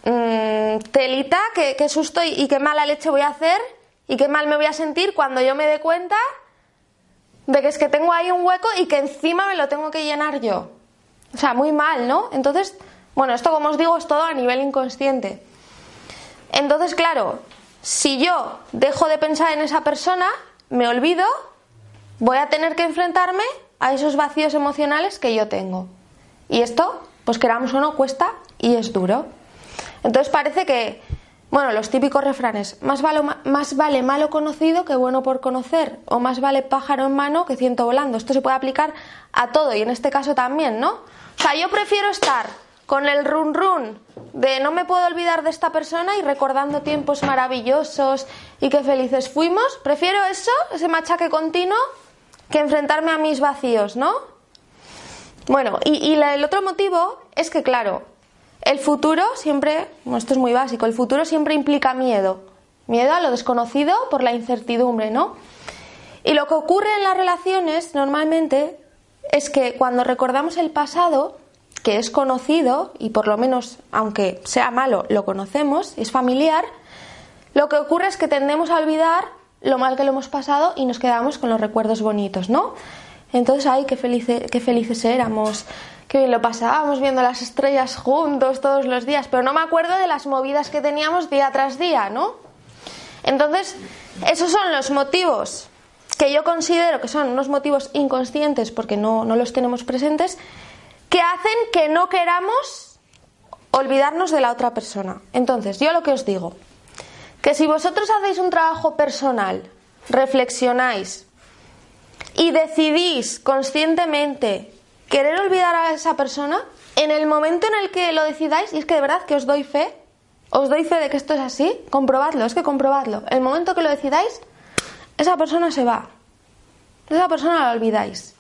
mmm, telita, qué, qué susto y, y qué mala leche voy a hacer y qué mal me voy a sentir cuando yo me dé cuenta de que es que tengo ahí un hueco y que encima me lo tengo que llenar yo. O sea, muy mal, ¿no? Entonces, bueno, esto como os digo es todo a nivel inconsciente. Entonces, claro, si yo dejo de pensar en esa persona, me olvido, voy a tener que enfrentarme a esos vacíos emocionales que yo tengo. Y esto, pues queramos o no, cuesta y es duro. Entonces parece que, bueno, los típicos refranes, más vale, más vale malo conocido que bueno por conocer, o más vale pájaro en mano que ciento volando. Esto se puede aplicar a todo y en este caso también, ¿no? O sea, yo prefiero estar con el run run de no me puedo olvidar de esta persona y recordando tiempos maravillosos y qué felices fuimos, prefiero eso, ese machaque continuo, que enfrentarme a mis vacíos, ¿no? Bueno, y, el otro motivo es que, claro, el futuro siempre, esto es muy básico, el futuro siempre implica miedo, miedo a lo desconocido por la incertidumbre, ¿no? Y lo que ocurre en las relaciones normalmente es que cuando recordamos el pasado, que es conocido, y por lo menos, aunque sea malo, lo conocemos, es familiar, lo que ocurre es que tendemos a olvidar lo mal que lo hemos pasado y nos quedamos con los recuerdos bonitos, ¿no? Entonces, ay, qué, felice, qué felices éramos, qué bien lo pasábamos viendo las estrellas juntos todos los días, pero no me acuerdo de las movidas que teníamos día tras día, ¿no? Entonces, esos son los motivos que yo considero que son unos motivos inconscientes porque no, no los tenemos presentes, que hacen que no queramos olvidarnos de la otra persona. Entonces, yo lo que os digo, que si vosotros hacéis un trabajo personal, reflexionáis y decidís conscientemente querer olvidar a esa persona, en el momento en el que lo decidáis, y es que de verdad que os doy fe, os doy fe de que esto es así, comprobadlo, es que comprobadlo. El momento que lo decidáis, esa persona se va. Esa persona la olvidáis.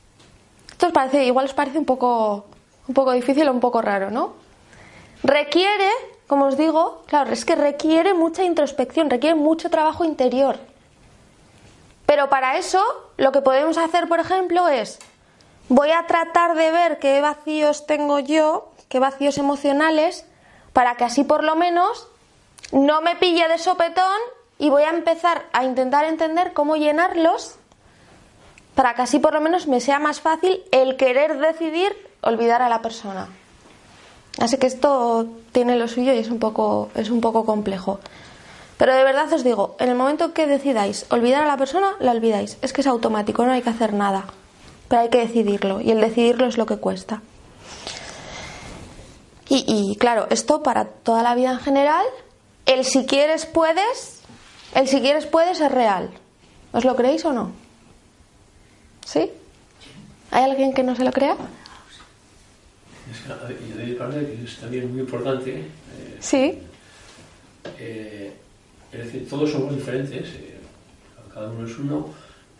Esto os parece, igual os parece un poco, un poco difícil o un poco raro, ¿no? Requiere, como os digo, claro, es que requiere mucha introspección, requiere mucho trabajo interior. Pero para eso, lo que podemos hacer, por ejemplo, es voy a tratar de ver qué vacíos tengo yo, qué vacíos emocionales, para que así por lo menos no me pille de sopetón y voy a empezar a intentar entender cómo llenarlos para que así por lo menos me sea más fácil el querer decidir olvidar a la persona. Así que esto tiene lo suyo y es un poco, es un poco complejo. Pero de verdad os digo, en el momento que decidáis olvidar a la persona, la olvidáis. Es que es automático, no hay que hacer nada. Pero hay que decidirlo y el decidirlo es lo que cuesta. Y, y claro, esto para toda la vida en general, el si quieres puedes, el si quieres puedes es real. ¿Os lo creéis o no? ¿Sí? ¿Hay alguien que no se lo crea? Es que, y que es también muy importante. eh, Sí. eh, es decir, todos somos diferentes, eh, cada uno es uno,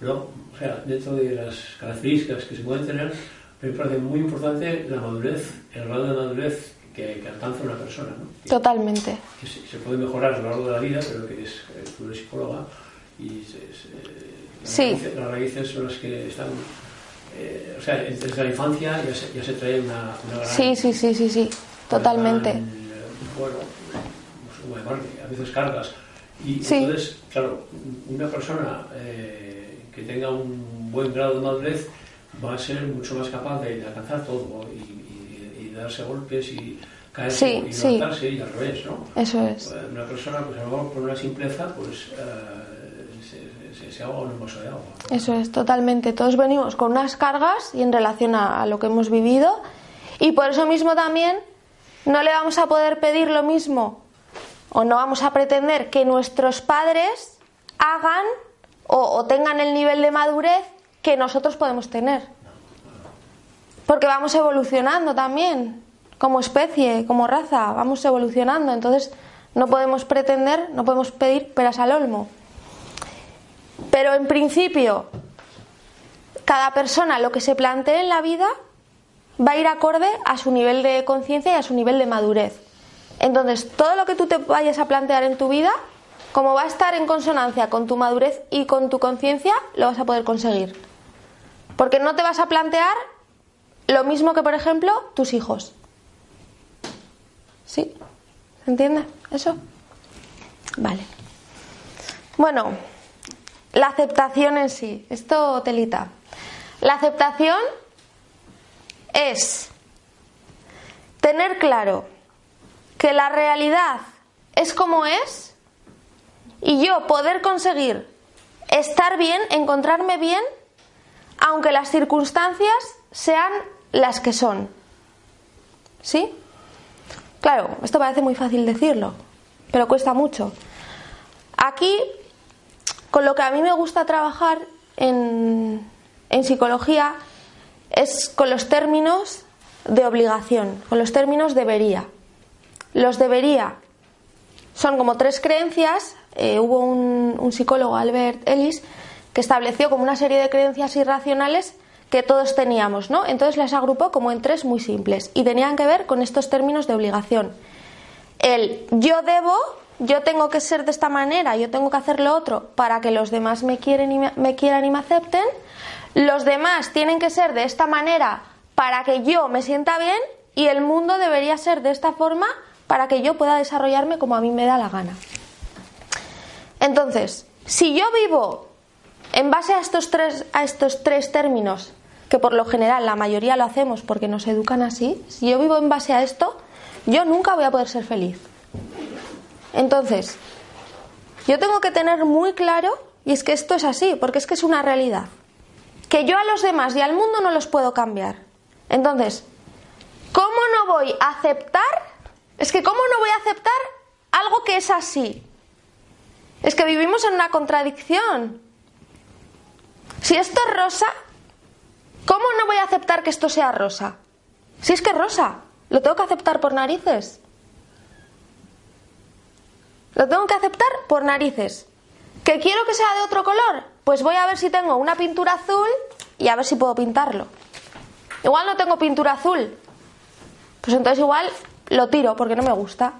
pero o sea, dentro de las características que se pueden tener, me parece muy importante la madurez, el grado de madurez que, que alcanza una persona, ¿no? Que- Totalmente. que se, se puede mejorar a lo largo de la vida, pero que es, tú eres psicóloga, y se- se- las, Sí. raíces, las raíces son las que están. Eh, o sea, desde la infancia ya se, ya se trae una, una gran. Sí, sí, sí, sí, sí, totalmente. gran, eh, bueno, llamarle, a veces cargas. Y Sí. entonces, claro, una persona eh, que tenga un buen grado de madurez va a ser mucho más capaz de, de alcanzar todo y, y- y darse golpes y caerse Sí, y sí. levantarse y al revés, ¿no? Eso es. Pues Una persona, pues a lo mejor por una simpleza, pues eh, Eso es, totalmente. Todos venimos con unas cargas y en relación a, a lo que hemos vivido. Y por eso mismo también no le vamos a poder pedir lo mismo o no vamos a pretender que nuestros padres hagan o, o tengan el nivel de madurez que nosotros podemos tener. Porque vamos evolucionando también, como especie, como raza, vamos evolucionando. Entonces no podemos pretender, no podemos pedir peras al olmo. Pero en principio, cada persona lo que se plantee en la vida va a ir acorde a su nivel de conciencia y a su nivel de madurez. Entonces, todo lo que tú te vayas a plantear en tu vida, como va a estar en consonancia con tu madurez y con tu conciencia, lo vas a poder conseguir. Porque no te vas a plantear lo mismo que, por ejemplo, tus hijos. ¿Sí? ¿Se entiende eso? Vale. Bueno, la aceptación en sí. Esto telita. La aceptación es tener claro que la realidad es como es y yo poder conseguir estar bien, encontrarme bien, aunque las circunstancias sean las que son. ¿Sí? Claro, esto parece muy fácil decirlo, pero cuesta mucho. Aquí, con lo que a mí me gusta trabajar en, en psicología, es con los términos de obligación, con los términos debería. Los debería son como tres creencias. eh, hubo un, un psicólogo, Albert Ellis, que estableció como una serie de creencias irracionales que todos teníamos, ¿no? Entonces las agrupó como en tres muy simples y tenían que ver con estos términos de obligación. El yo debo, yo tengo que ser de esta manera, yo tengo que hacer lo otro para que los demás me, quieren me, me quieran y me acepten. Los demás tienen que ser de esta manera para que yo me sienta bien y el mundo debería ser de esta forma para que yo pueda desarrollarme como a mí me da la gana. Entonces, si yo vivo en base a estos tres, a estos tres términos, que por lo general la mayoría lo hacemos porque nos educan así, si yo vivo en base a esto, yo nunca voy a poder ser feliz. Entonces, yo tengo que tener muy claro, y es que esto es así, porque es que es una realidad, que yo a los demás y al mundo no los puedo cambiar. Entonces, ¿cómo no voy a aceptar? Es que ¿cómo no voy a aceptar algo que es así? Es que vivimos en una contradicción. Si esto es rosa, ¿cómo no voy a aceptar que esto sea rosa? Si es que es rosa, lo tengo que aceptar por narices. Lo tengo que aceptar por narices. ¿Que quiero que sea de otro color? Pues voy a ver si tengo una pintura azul y a ver si puedo pintarlo. Igual no tengo pintura azul. Pues entonces igual lo tiro porque no me gusta.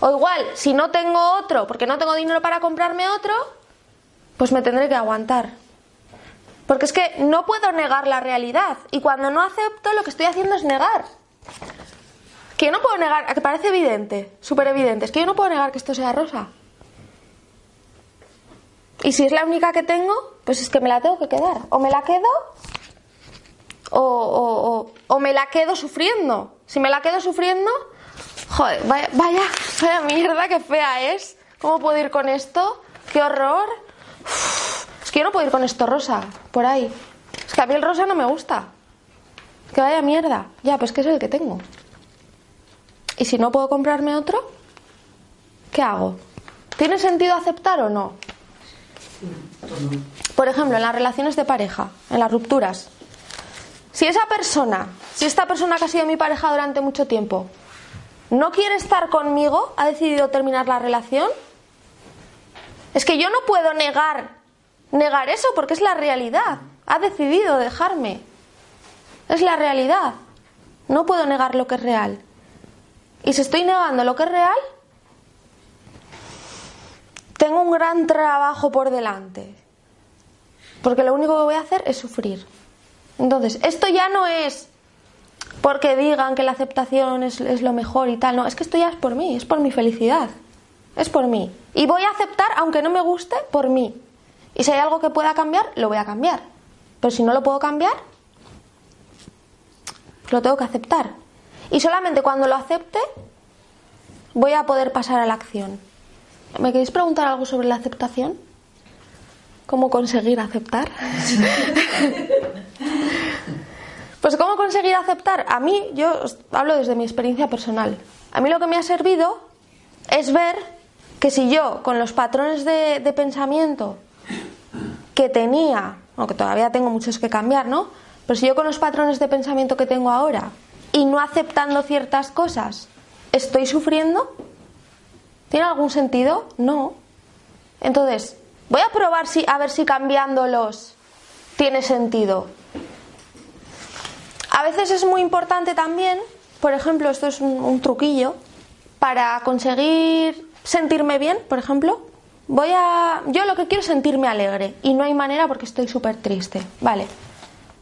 O igual, si no tengo otro, porque no tengo dinero para comprarme otro, pues me tendré que aguantar. Porque es que no puedo negar la realidad. Y cuando no acepto, lo que estoy haciendo es negar. Que yo no puedo negar, que parece evidente, súper evidente, es que yo no puedo negar que esto sea rosa. Y si es la única que tengo, pues es que me la tengo que quedar. O me la quedo o, o, o, o me la quedo sufriendo. Si me la quedo sufriendo, joder, vaya, vaya, vaya mierda, qué fea es. ¿Cómo puedo ir con esto? ¡Qué horror! Es que yo no puedo ir con esto rosa, por ahí. Es que a mí el rosa no me gusta. Que vaya mierda. Ya, pues que es el que tengo. ¿Y si no puedo comprarme otro? ¿Qué hago? ¿Tiene sentido aceptar o no? Por ejemplo, en las relaciones de pareja, en las rupturas. Si esa persona, si esta persona que ha sido mi pareja durante mucho tiempo, no quiere estar conmigo, ha decidido terminar la relación, es que yo no puedo negar, negar eso porque es la realidad. Ha decidido dejarme. Es la realidad. No puedo negar lo que es real. Y si estoy negando lo que es real, tengo un gran trabajo por delante. Porque lo único que voy a hacer es sufrir. Entonces, esto ya no es porque digan que la aceptación es, lo mejor y tal. No, es que esto ya es por mí, es por mi felicidad. Es por mí. Y voy a aceptar, aunque no me guste, por mí. Y si hay algo que pueda cambiar, lo voy a cambiar. Pero si no lo puedo cambiar, lo tengo que aceptar. Y solamente cuando lo acepte, voy a poder pasar a la acción. ¿Me queréis preguntar algo sobre la aceptación? ¿Cómo conseguir aceptar? pues ¿cómo conseguir aceptar? A mí, yo hablo desde mi experiencia personal. A mí lo que me ha servido es ver que si yo, con los patrones de, de pensamiento que tenía, aunque todavía tengo muchos que cambiar, ¿no? Pero si yo con los patrones de pensamiento que tengo ahora y no aceptando ciertas cosas, estoy sufriendo, ¿tiene algún sentido? No. Entonces, voy a probar si, a ver si cambiándolos tiene sentido. A veces es muy importante también, por ejemplo, esto es un, truquillo, para conseguir sentirme bien, por ejemplo, voy a. Yo lo que quiero es sentirme alegre y no hay manera porque estoy súper triste. Vale.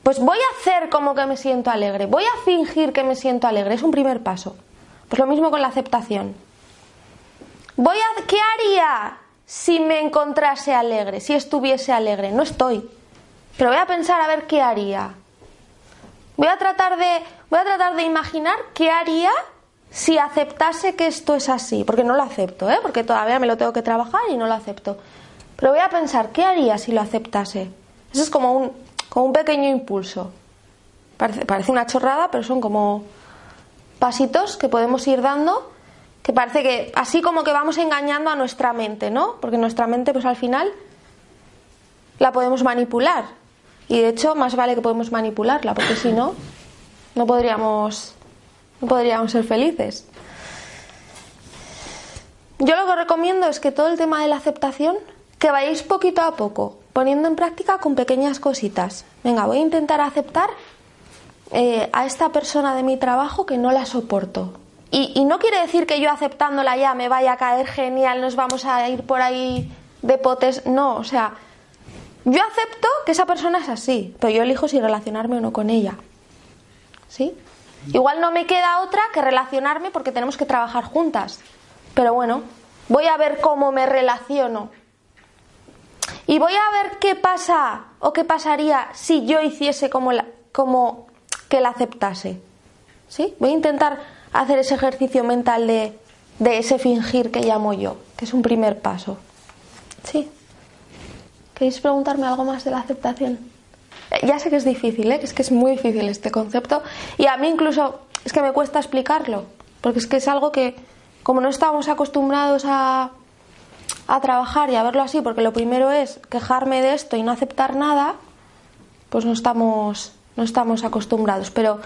Pues voy a hacer como que me siento alegre. Voy a fingir que me siento alegre. Es un primer paso. Pues lo mismo con la aceptación. Voy a. ¿Qué haría si me encontrase alegre? Si estuviese alegre. No estoy. Pero voy a pensar a ver qué haría. Voy a tratar de. Voy a tratar de imaginar qué haría si aceptase que esto es así, porque no lo acepto, ¿eh? porque todavía me lo tengo que trabajar y no lo acepto. Pero voy a pensar, ¿qué haría si lo aceptase? Eso es como un, como un pequeño impulso. Parece, parece una chorrada, pero son como pasitos que podemos ir dando, que parece que así como que vamos engañando a nuestra mente, ¿no? Porque nuestra mente, pues al final, la podemos manipular. Y de hecho, más vale que podemos manipularla, porque si no, no podríamos no podríamos ser felices. Yo lo que recomiendo es que todo el tema de la aceptación, que vayáis poquito a poco, poniendo en práctica con pequeñas cositas. Venga, voy a intentar aceptar eh, a esta persona de mi trabajo que no la soporto. Y, y, no quiere decir que yo aceptándola ya me vaya a caer genial, nos vamos a ir por ahí de potes. No, o sea, yo acepto que esa persona es así, pero yo elijo si relacionarme o no con ella. ¿Sí? Igual no me queda otra que relacionarme porque tenemos que trabajar juntas. Pero bueno, voy a ver cómo me relaciono. Y voy a ver qué pasa o qué pasaría si yo hiciese como, la, como que la aceptase. ¿Sí? Voy a intentar hacer ese ejercicio mental de, de ese fingir que llamo yo, que es un primer paso. ¿Sí? ¿Queréis preguntarme algo más de la aceptación? Ya sé que es difícil, ¿eh? es que es muy difícil este concepto y a mí incluso es que me cuesta explicarlo, porque es que es algo que como no estamos acostumbrados a, a trabajar y a verlo así, porque lo primero es quejarme de esto y no aceptar nada, pues no estamos, no estamos acostumbrados. Pero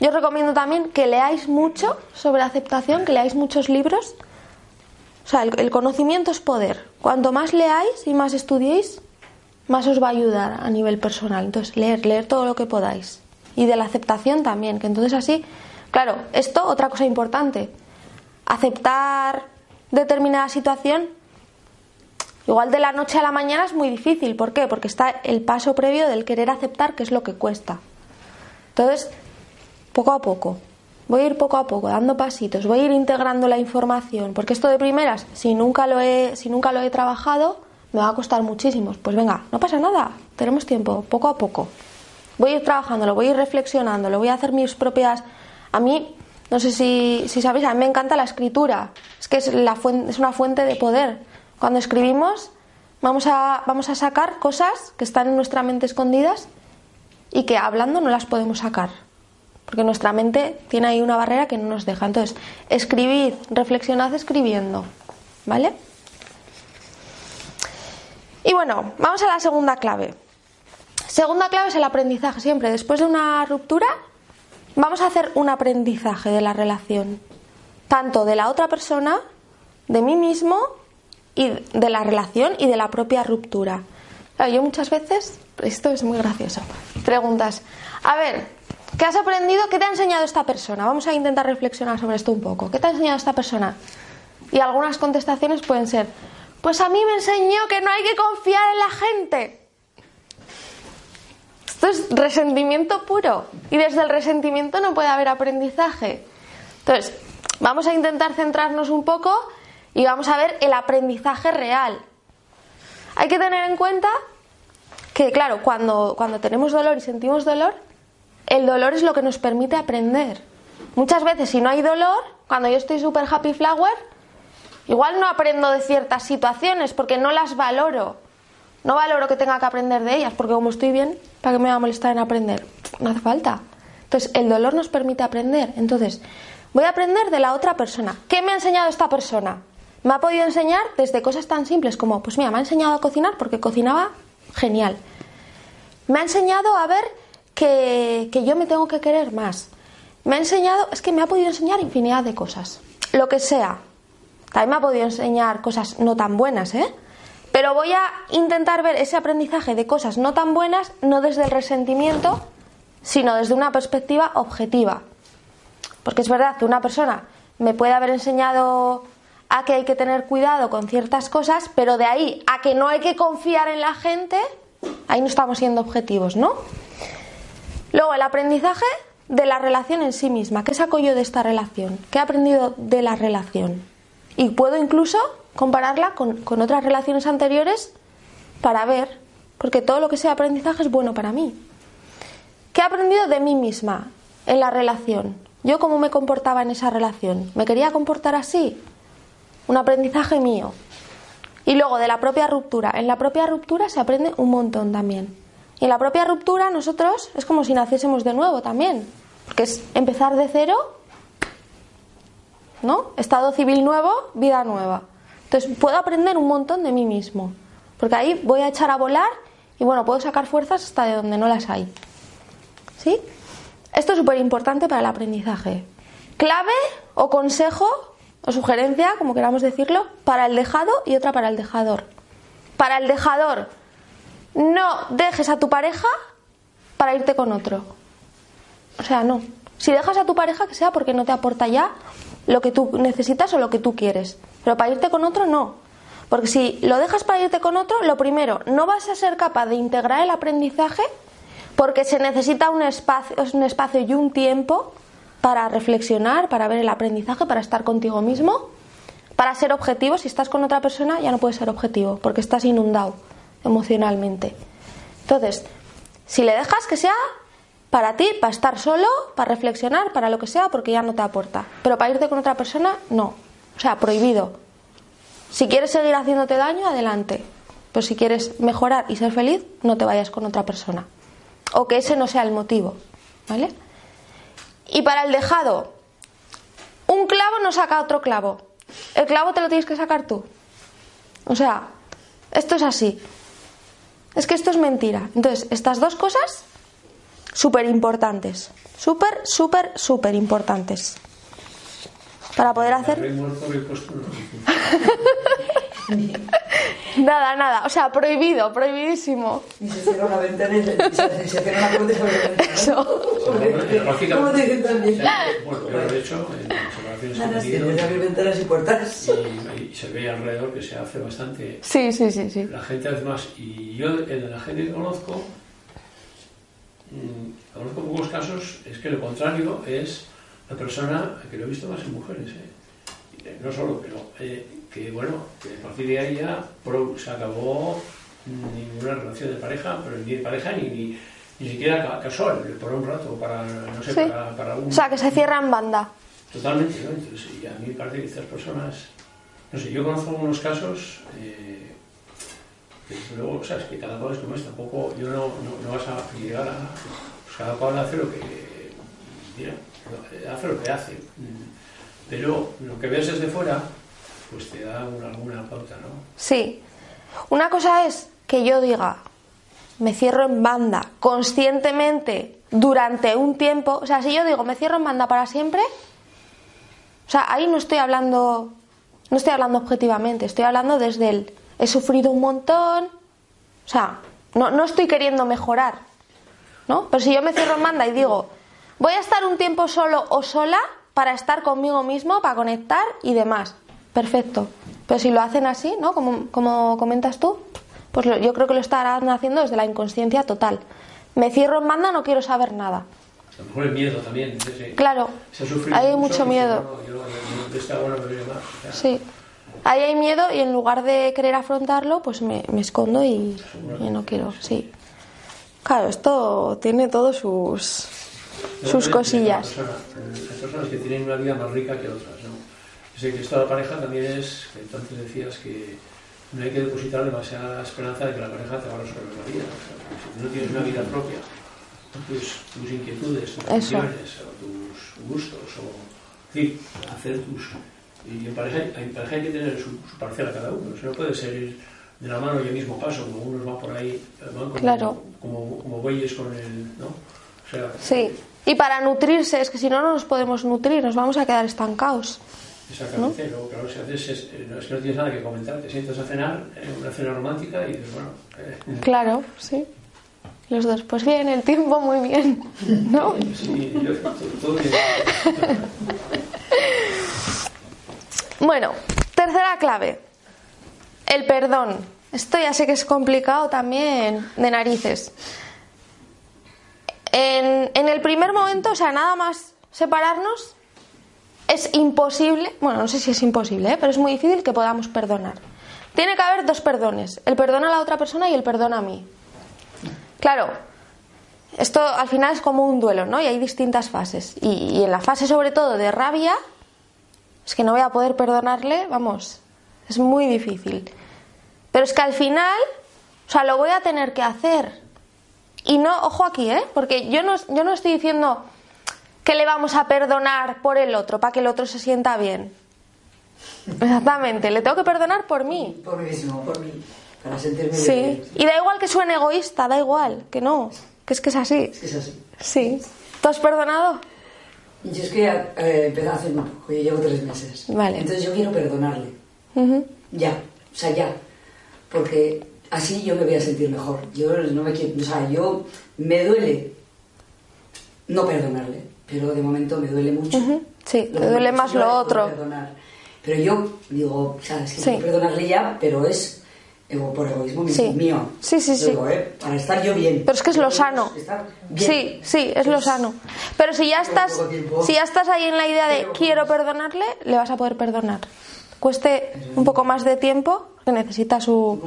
yo recomiendo también que leáis mucho sobre aceptación, que leáis muchos libros. O sea, el, el conocimiento es poder. Cuanto más leáis y más estudiéis, más os va a ayudar a nivel personal. Entonces, leer, leer todo lo que podáis. Y de la aceptación también, que entonces así, claro, esto, otra cosa importante, aceptar determinada situación, igual de la noche a la mañana es muy difícil. ¿Por qué? Porque está el paso previo del querer aceptar, que es lo que cuesta. Entonces, poco a poco, voy a ir poco a poco, dando pasitos, voy a ir integrando la información, porque esto de primeras, si nunca lo he, si nunca lo he trabajado, me va a costar muchísimo. Pues venga, no pasa nada, tenemos tiempo, poco a poco. Voy a ir trabajándolo, voy a ir reflexionándolo, voy a hacer mis propias... A mí, no sé si, si sabéis, a mí me encanta la escritura, es que es, la fuente, es una fuente de poder. Cuando escribimos vamos a, vamos a sacar cosas que están en nuestra mente escondidas y que hablando no las podemos sacar. Porque nuestra mente tiene ahí una barrera que no nos deja. Entonces, escribid, reflexionad escribiendo. ¿Vale? Y bueno, vamos a la segunda clave. Segunda clave es el aprendizaje. Siempre después de una ruptura vamos a hacer un aprendizaje de la relación. Tanto de la otra persona, de mí mismo, y de la relación y de la propia ruptura. Yo muchas veces, esto es muy gracioso, preguntas, a ver, ¿qué has aprendido? ¿Qué te ha enseñado esta persona? Vamos a intentar reflexionar sobre esto un poco. ¿Qué te ha enseñado esta persona? Y algunas contestaciones pueden ser, Pues a mí me enseñó que no hay que confiar en la gente. Esto es resentimiento puro. Y desde el resentimiento no puede haber aprendizaje. Entonces, vamos a intentar centrarnos un poco y vamos a ver el aprendizaje real. Hay que tener en cuenta que, claro, cuando, cuando tenemos dolor y sentimos dolor, el dolor es lo que nos permite aprender. Muchas veces, si no hay dolor, cuando yo estoy super happy flower, igual no aprendo de ciertas situaciones porque no las valoro. No valoro que tenga que aprender de ellas, porque como estoy bien, ¿para qué me va a molestar en aprender? No hace falta. Entonces, el dolor nos permite aprender. Entonces, voy a aprender de la otra persona. ¿Qué me ha enseñado esta persona? Me ha podido enseñar desde cosas tan simples como, pues mira, me ha enseñado a cocinar porque cocinaba genial. Me ha enseñado a ver que, que yo me tengo que querer más me ha enseñado, es que me ha podido enseñar infinidad de cosas. Lo que sea. También me ha podido enseñar cosas no tan buenas, ¿eh? Pero voy a intentar ver ese aprendizaje de cosas no tan buenas no desde el resentimiento, sino desde una perspectiva objetiva. Porque es verdad que una persona me puede haber enseñado a que hay que tener cuidado con ciertas cosas, pero de ahí a que no hay que confiar en la gente, ahí no estamos siendo objetivos, ¿no? Luego, el aprendizaje de la relación en sí misma. ¿Qué saco yo de esta relación? ¿Qué he aprendido de la relación? Y puedo incluso compararla con, otras relaciones anteriores para ver, porque todo lo que sea aprendizaje es bueno para mí. ¿Qué he aprendido de mí misma en la relación? ¿Yo cómo me comportaba en esa relación? ¿Me quería comportar así? Un aprendizaje mío. Y luego de la propia ruptura. En la propia ruptura se aprende un montón también. Y en la propia ruptura nosotros es como si naciésemos de nuevo también que es empezar de cero, ¿no? Estado civil nuevo, vida nueva. Entonces puedo aprender un montón de mí mismo, porque ahí voy a echar a volar y bueno, puedo sacar fuerzas hasta de donde no las hay. ¿Sí? Esto es súper importante para el aprendizaje. Clave o consejo o sugerencia, como queramos decirlo, para el dejado y otra para el dejador. Para el dejador, no dejes a tu pareja para irte con otro. O sea, no. Si dejas a tu pareja, que sea porque no te aporta ya lo que tú necesitas o lo que tú quieres. Pero para irte con otro, no. Porque si lo dejas para irte con otro, lo primero, no vas a ser capaz de integrar el aprendizaje porque se necesita un espacio, un espacio y un tiempo para reflexionar, para ver el aprendizaje, para estar contigo mismo, para ser objetivo. Si estás con otra persona, ya no puedes ser objetivo porque estás inundado emocionalmente. Entonces, si le dejas que sea para ti, para estar solo, para reflexionar, para lo que sea, porque ya no te aporta. Pero para irte con otra persona, no. O sea, prohibido. Si quieres seguir haciéndote daño, adelante. Pero si quieres mejorar y ser feliz, no te vayas con otra persona. O que ese no sea el motivo. ¿Vale? Y para el dejado, un clavo no saca otro clavo. El clavo te lo tienes que sacar tú. O sea, esto es así. Es que esto es mentira. Entonces, estas dos cosas súper importantes. Súper, súper, súper importantes. Para poder hacer... nada, nada. O sea, prohibido, prohibidísimo. Y se cierra una ventana y se, cierra una puerta sobre la ventana. Eso. ¿Cómo te dicen también? Bueno, pero de hecho, en separaciones se Tienes que abrir ventanas y puertas. Y, se ve alrededor que se hace bastante. Sí, sí, sí. sí. La gente hace más. Y yo, en la gente que conozco, Mm, conozco pocos casos, es que lo contrario es la persona que lo he visto más en mujeres. eh no solo, pero eh, que bueno, que a partir de ahí ya se acabó ninguna relación de pareja, pero ni de pareja ni, ni, siquiera casual, por un rato, para, no sé, para, para un... O sea, que se cierra en banda. Totalmente, ¿no? Entonces, y a mí parece que estas personas, no sé, yo conozco algunos casos eh, pero luego, sabes que cada cual es como es, tampoco, yo no, no, vas a llegar a. Pues cada cual hace lo que. Mira, hace lo que hace. Pero lo que ves desde fuera, pues te da alguna pauta, ¿no? Sí. Una cosa es que yo diga, me cierro en banda conscientemente durante un tiempo. O sea, si yo digo, me cierro en banda para siempre, o sea, ahí no estoy hablando, no estoy hablando objetivamente, estoy hablando desde el he sufrido un montón, o sea, no, no estoy queriendo mejorar, ¿no? Pero si yo me cierro en banda y digo, voy a estar un tiempo solo o sola para estar conmigo mismo, para conectar y demás, perfecto. Pero si lo hacen así, ¿no? Como, como comentas tú, pues lo- yo creo que lo estarán haciendo desde la inconsciencia total. Me cierro en banda, no quiero saber nada. A lo mejor el miedo también. ese- Claro, se ahí hay mucho, miedo. no, yo, no más. Sí. Ahí hay miedo y en lugar de querer afrontarlo, pues me, me escondo y, y no quiero, sí. Claro, esto tiene todos sus, sus cosillas. persona. Hay personas que tienen una vida más rica que otras, sé que esto de la pareja también es, que antes decías que no hay que depositar demasiada esperanza de que la pareja te va a resolver la vida. O sea, si no tienes una vida propia, tus, tus inquietudes, tus Eso. aficiones, o tus gustos, o en fin, hacer tus... Y en pareja, hay- en pareja hay que tener su, su parcela cada uno. Eso no puede ser ir de la mano y el mismo paso, como unos van por ahí, van como, Claro. como, como bueyes con el... ¿no? O sea, Sí. Y para nutrirse, es que si no, no nos podemos nutrir, nos vamos a quedar estancados. Exactamente, luego claro, si haces es, eh, no, es que no tienes nada que comentar, te sientas a cenar, eh, una cena romántica y dices, bueno, eh, Claro, sí. Los dos, pues bien, el tiempo muy bien, ¿no? sí, yo, to- todo bien. Bueno, tercera clave. El perdón. Esto ya sé que es complicado también de narices. En, en el primer momento, o sea, nada más separarnos, es imposible, bueno, no sé si es imposible, ¿eh? pero es muy difícil que podamos perdonar. Tiene que haber dos perdones, el perdón a la otra persona y el perdón a mí. Claro, esto al final es como un duelo, ¿no? Y hay distintas fases. Y, y en la fase sobre todo de rabia, es que no voy a poder perdonarle, vamos, es muy difícil. Pero es que al final, o sea, lo voy a tener que hacer. Y no, ojo aquí, ¿eh? Porque yo no, yo no estoy diciendo que le vamos a perdonar por el otro, para que el otro se sienta bien. Exactamente, le tengo que perdonar por mí. Por mí mismo, por mí. Para sentirme Sí, bien. y da igual que suene egoísta, da igual, que no, que es que es así. Es que es así. Sí. ¿Tú has perdonado? Yo es que eh, empecé hace muy poco, yo llevo tres meses. Vale. Entonces yo quiero perdonarle. Ya, o sea, ya. Porque así yo me voy a sentir mejor. Yo no me quiero, o sea, yo me duele no perdonarle, pero de momento me duele mucho. Ujú, sí, Lo te duele más lo otro. perdonar. Pero yo digo, o sea, Sí. perdonarle ya, pero es ego- por egoísmo Sí. mío. Sí, sí, sí. Digo, ¿eh? Para estar yo bien. Pero es que es lo sano. Sí, sí, es lo Pues, sano. Pero si ya estás, si ya estás ahí en la idea de quiero perdonarle, le vas a poder perdonar. Cueste un poco más de tiempo, que necesita su...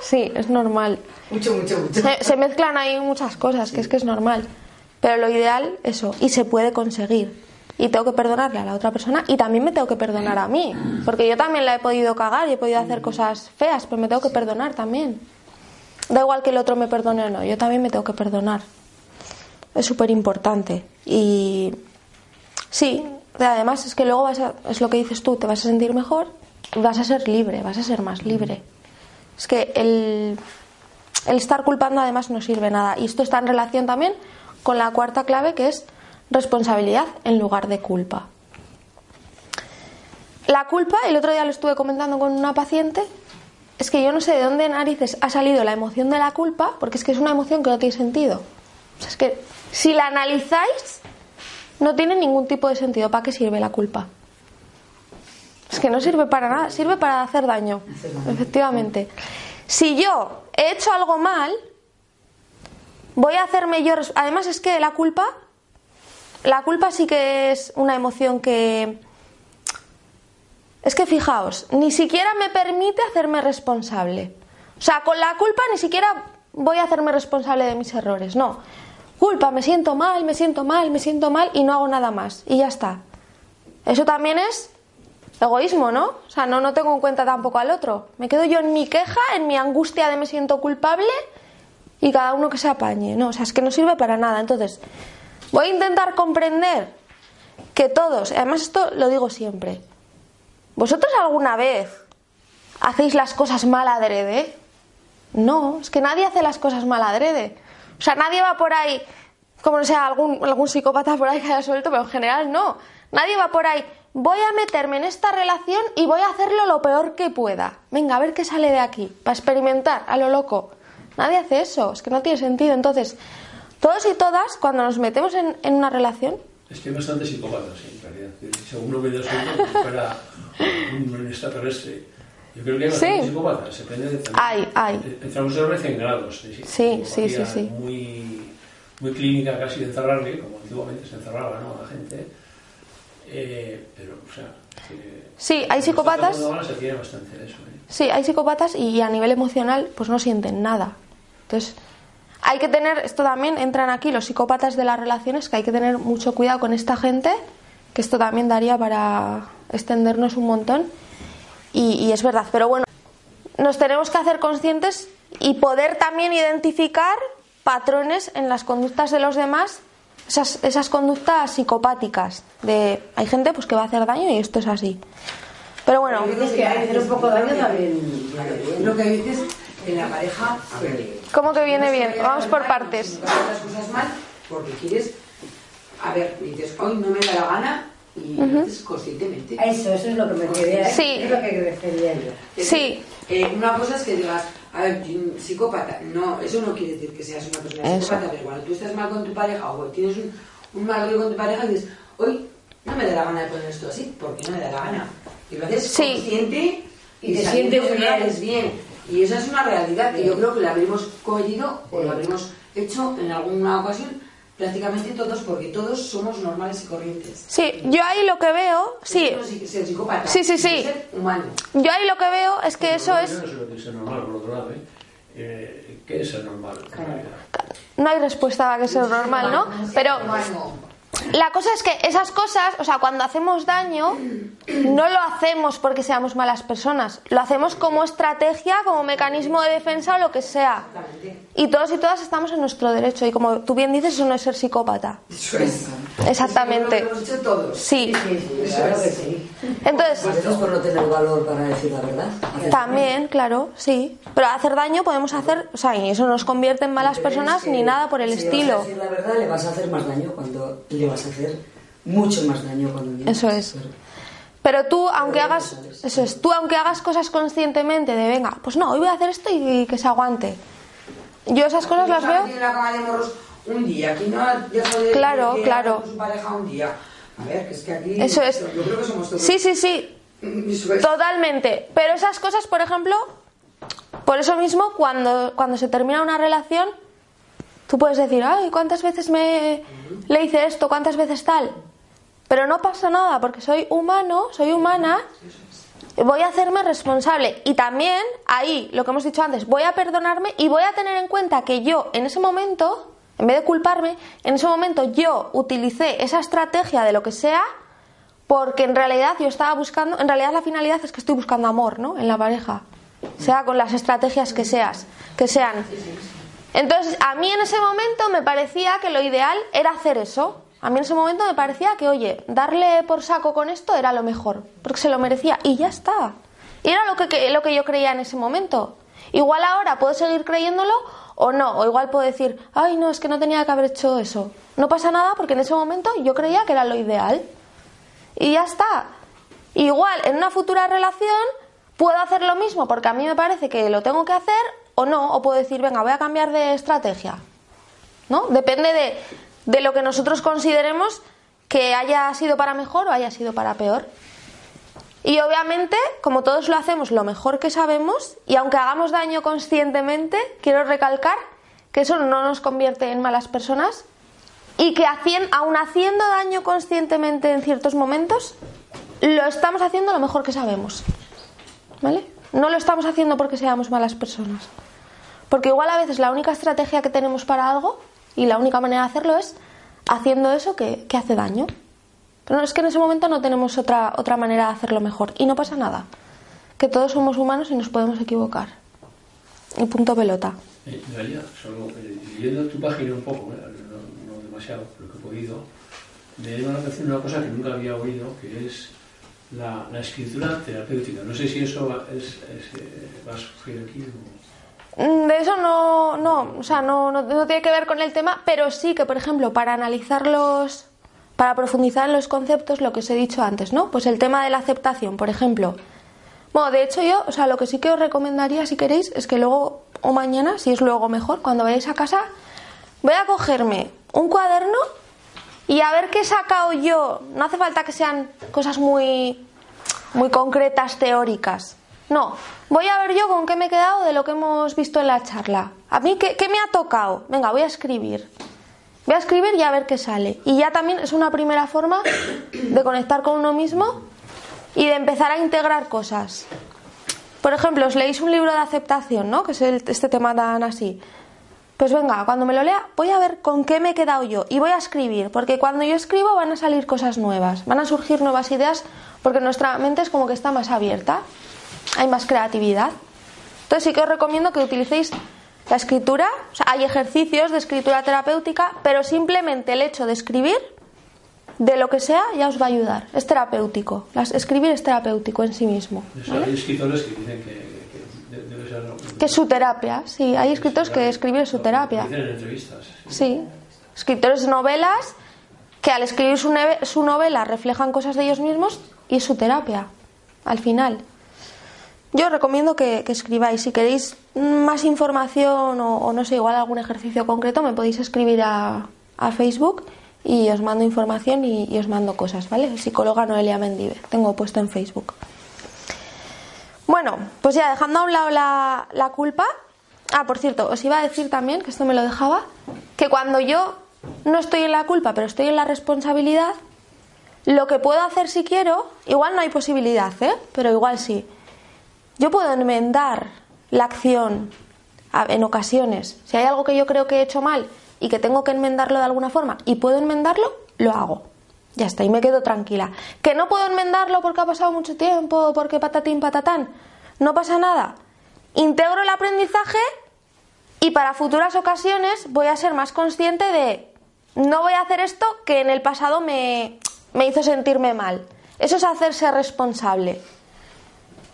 Sí, es normal. Mucho, mucho, mucho. Se, se mezclan ahí muchas cosas, que es que es normal. Pero lo ideal, eso, y se puede conseguir. Y tengo que perdonarle a la otra persona y también me tengo que perdonar a mí. Porque yo también la he podido cagar y he podido hacer cosas feas, pero me tengo que perdonar también. Da igual que el otro me perdone o no, yo también me tengo que perdonar. Es súper importante. Y sí, además es que luego vas a, es lo que dices tú, te vas a sentir mejor, vas a ser libre, vas a ser más libre. Es que el, el estar culpando además no sirve nada. Y esto está en relación también con la cuarta clave que es responsabilidad en lugar de culpa. La culpa, el otro día lo estuve comentando con una paciente, es que yo no sé de dónde narices ha salido la emoción de la culpa, porque es que es una emoción que no tiene sentido. O sea, es que si la analizáis, no tiene ningún tipo de sentido. ¿Para qué sirve la culpa? Es que no sirve para nada, sirve para hacer daño, efectivamente. Si yo he hecho algo mal, voy a hacerme yo. Además, es que la culpa, la culpa sí que es una emoción que. Es que fijaos, ni siquiera me permite hacerme responsable. O sea, con la culpa ni siquiera voy a hacerme responsable de mis errores. No. Culpa, me siento mal, me siento mal, me siento mal y no hago nada más. Y ya está. Eso también es egoísmo, ¿no? O sea, no, no tengo en cuenta tampoco al otro. Me quedo yo en mi queja, en mi angustia de me siento culpable y cada uno que se apañe. No, o sea, es que no sirve para nada. Entonces, voy a intentar comprender que todos, además esto lo digo siempre, ¿vosotros alguna vez hacéis las cosas mal adrede? No, es que nadie hace las cosas mal adrede. O sea, nadie va por ahí, como no sea algún, algún psicópata por ahí que haya suelto, pero en general no. Nadie va por ahí, voy a meterme en esta relación y voy a hacerlo lo peor que pueda. Venga, a ver qué sale de aquí, para experimentar a lo loco. Nadie hace eso, es que no tiene sentido. Entonces, todos y todas, cuando nos metemos en, en una relación, Es que hay bastantes psicópatas, en realidad. Según lo que yo como fuera un extraterrestre. Yo creo que hay bastantes Sí. psicópatas, depende de. Hay, hay. Entramos en vez en grados. de Sí, sí, sí. Muy, muy clínica, casi de encerrarle, como antiguamente se encerraba ¿no? a la gente. Eh, pero, o sea. que- Sí, hay psicópatas- se bastante de eso. ¿eh? Sí, hay psicópatas y a nivel emocional pues no sienten nada. Entonces, hay que tener, esto también entran aquí los psicópatas de las relaciones, que hay que tener mucho cuidado con esta gente, que esto también daría para extendernos un montón. Y, y es verdad, pero bueno, nos tenemos que hacer conscientes y poder también identificar patrones en las conductas de los demás, esas, esas conductas psicopáticas. De, hay gente pues que va a hacer daño y esto es así. Pero bueno, veces que hay que hacer un poco de daño también. Lo que veces en la pareja. a ver, ¿cómo que viene bien? Vamos por mal, partes. que las cosas mal porque quieres. A ver, dices, hoy no me da la gana y lo haces conscientemente. Eso, eso es lo que me quería, Sí. es lo que refería yo. Es Sí. decir, eh, una cosa es que digas, a ver, psicópata. No, eso no quiere decir que seas una persona Eso. psicópata, pero cuando tú estás mal con tu pareja o tienes un, un mal rollo con tu pareja y dices, hoy no me da la gana de poner esto así, porque no me da la gana. Y lo haces Sí. consciente Y te sabiendo sientes que bien. bien. Y esa es una realidad que yo creo que la habremos cometido o la habremos hecho en alguna ocasión prácticamente todos, porque todos somos normales y corrientes. Sí, yo ahí lo que veo, sí, es ser psicópata, Sí, sí, sí. es ser humano. yo ahí lo que veo es que eso Yo es, no sé lo que es ser normal, por otro lado. ¿eh? Eh, ¿Qué es no hay respuesta a que sea normal, ¿no? Pero la cosa es que esas cosas, o sea, cuando hacemos daño, no lo hacemos porque seamos malas personas, lo hacemos como estrategia, como mecanismo de defensa o lo que sea. Y todos y todas estamos en nuestro derecho. Y como tú bien dices, eso no es ser psicópata. Eso es. Exactamente. Eso es lo que hemos hecho todos. Sí. Sí, sí, claro que sí. Entonces, por no tener valor para decir la verdad. También, claro, sí. Pero hacer daño podemos hacer, o sea, y eso no nos convierte en malas personas ni nada por el si estilo. Vas a decir la verdad, le vas a hacer más daño cuando le vas a hacer mucho más daño cuando mientes. Eso es. Pero tú, aunque Pero hagas, eso es, tú aunque hagas cosas conscientemente de, venga, pues no, hoy voy a hacer esto y que se aguante. Yo esas cosas las veo. la cama de morros un día, aquí no de Claro, claro. con su pareja un día. A ver, que es que aquí. Eso es. Yo creo que somos todos. Sí, sí, sí, totalmente. Pero esas cosas, por ejemplo, por eso mismo, cuando, cuando se termina una relación, tú puedes decir, ay, ¿cuántas veces me le hice esto? ¿Cuántas veces tal? Pero no pasa nada, porque soy humano, soy humana, voy a hacerme responsable. Y también, ahí, lo que hemos dicho antes, voy a perdonarme y voy a tener en cuenta que yo, en ese momento, en vez de culparme, en ese momento yo utilicé esa estrategia de lo que sea porque en realidad yo estaba buscando, en realidad la finalidad es que estoy buscando amor, ¿no? En la pareja, sea con las estrategias que seas, que sean. Entonces, a mí en ese momento me parecía que lo ideal era hacer eso. A mí en ese momento me parecía que, oye, darle por saco con esto era lo mejor, porque se lo merecía y ya está. Y era lo que, que- lo que yo creía en ese momento. Igual ahora puedo seguir creyéndolo o no, o igual puedo decir, ay, no, es que no tenía que haber hecho eso. No pasa nada porque en ese momento yo creía que era lo ideal. Y ya está. Igual en una futura relación puedo hacer lo mismo porque a mí me parece que lo tengo que hacer o no, o puedo decir, venga, voy a cambiar de estrategia. ¿No? Depende de, de lo que nosotros consideremos que haya sido para mejor o haya sido para peor. Y obviamente, como todos lo hacemos lo mejor que sabemos, y aunque hagamos daño conscientemente, quiero recalcar que eso no nos convierte en malas personas y que aun haciendo daño conscientemente en ciertos momentos, lo estamos haciendo lo mejor que sabemos. ¿Vale? No lo estamos haciendo porque seamos malas personas. Porque igual a veces la única estrategia que tenemos para algo y la única manera de hacerlo es haciendo eso que, que hace daño. Pero es que en ese momento no tenemos otra, otra manera de hacerlo mejor. Y no pasa nada. Que todos somos humanos y nos podemos equivocar. Y punto pelota. Eh, Daría, solo eh, leyendo tu página un poco, eh, no, no demasiado, lo que he podido, me llama la atención una cosa que nunca había oído, que es la, la escritura terapéutica. No sé si eso va, es, es, eh, va a surgir aquí. De eso no, no, o sea, no, no, no tiene que ver con el tema, pero sí que, por ejemplo, para analizar los, para profundizar en los conceptos, lo que os he dicho antes, ¿no? Pues el tema de la aceptación, por ejemplo. Bueno, de hecho yo, o sea, lo que sí que os recomendaría, si queréis, es que luego o mañana, si es luego mejor, cuando vayáis a casa, voy a cogerme un cuaderno y a ver qué he sacado yo. No hace falta que sean cosas muy, muy concretas, teóricas. No, voy a ver yo con qué me he quedado de lo que hemos visto en la charla. A mí, ¿qué, me ha tocado? Venga, voy a escribir. Voy a escribir y a ver qué sale. Y ya también es una primera forma de conectar con uno mismo y de empezar a integrar cosas. Por ejemplo, os leéis un libro de aceptación, ¿no? Que es este tema tan así. Pues venga, cuando me lo lea, voy a ver con qué me he quedado yo y voy a escribir, porque cuando yo escribo van a salir cosas nuevas, van a surgir nuevas ideas, porque nuestra mente es como que está más abierta, hay más creatividad. Entonces sí que os recomiendo que utilicéis la escritura, o sea, hay ejercicios de escritura terapéutica, pero simplemente el hecho de escribir, de lo que sea, ya os va a ayudar. Es terapéutico, Las- escribir es terapéutico en sí mismo. Hay escritores que dicen que, que de- debe ser... Que es su terapia, sí, hay escritores que escribir es su terapia. Dicen en entrevistas. Sí, escritores de novelas que al escribir su, neve- su novela reflejan cosas de ellos mismos y es su terapia, al final. Yo recomiendo que, escribáis. Si queréis más información o, no sé, igual algún ejercicio concreto, me podéis escribir a, a Facebook y os mando información y, y os mando cosas, ¿vale? Psicóloga Noelia Mendive, tengo puesto en Facebook. Bueno, pues ya dejando a un lado la, la culpa. Ah, por cierto, os iba a decir también, que esto me lo dejaba, que cuando yo no estoy en la culpa, pero estoy en la responsabilidad, lo que puedo hacer si quiero, igual no hay posibilidad, ¿eh? Pero igual sí. Yo puedo enmendar la acción en ocasiones. Si hay algo que yo creo que he hecho mal y que tengo que enmendarlo de alguna forma y puedo enmendarlo, lo hago. Ya está, y me quedo tranquila. Que no puedo enmendarlo porque ha pasado mucho tiempo, porque patatín, patatán. No pasa nada. Integro el aprendizaje y para futuras ocasiones voy a ser más consciente de no voy a hacer esto que en el pasado me, me hizo sentirme mal. Eso es hacerse responsable.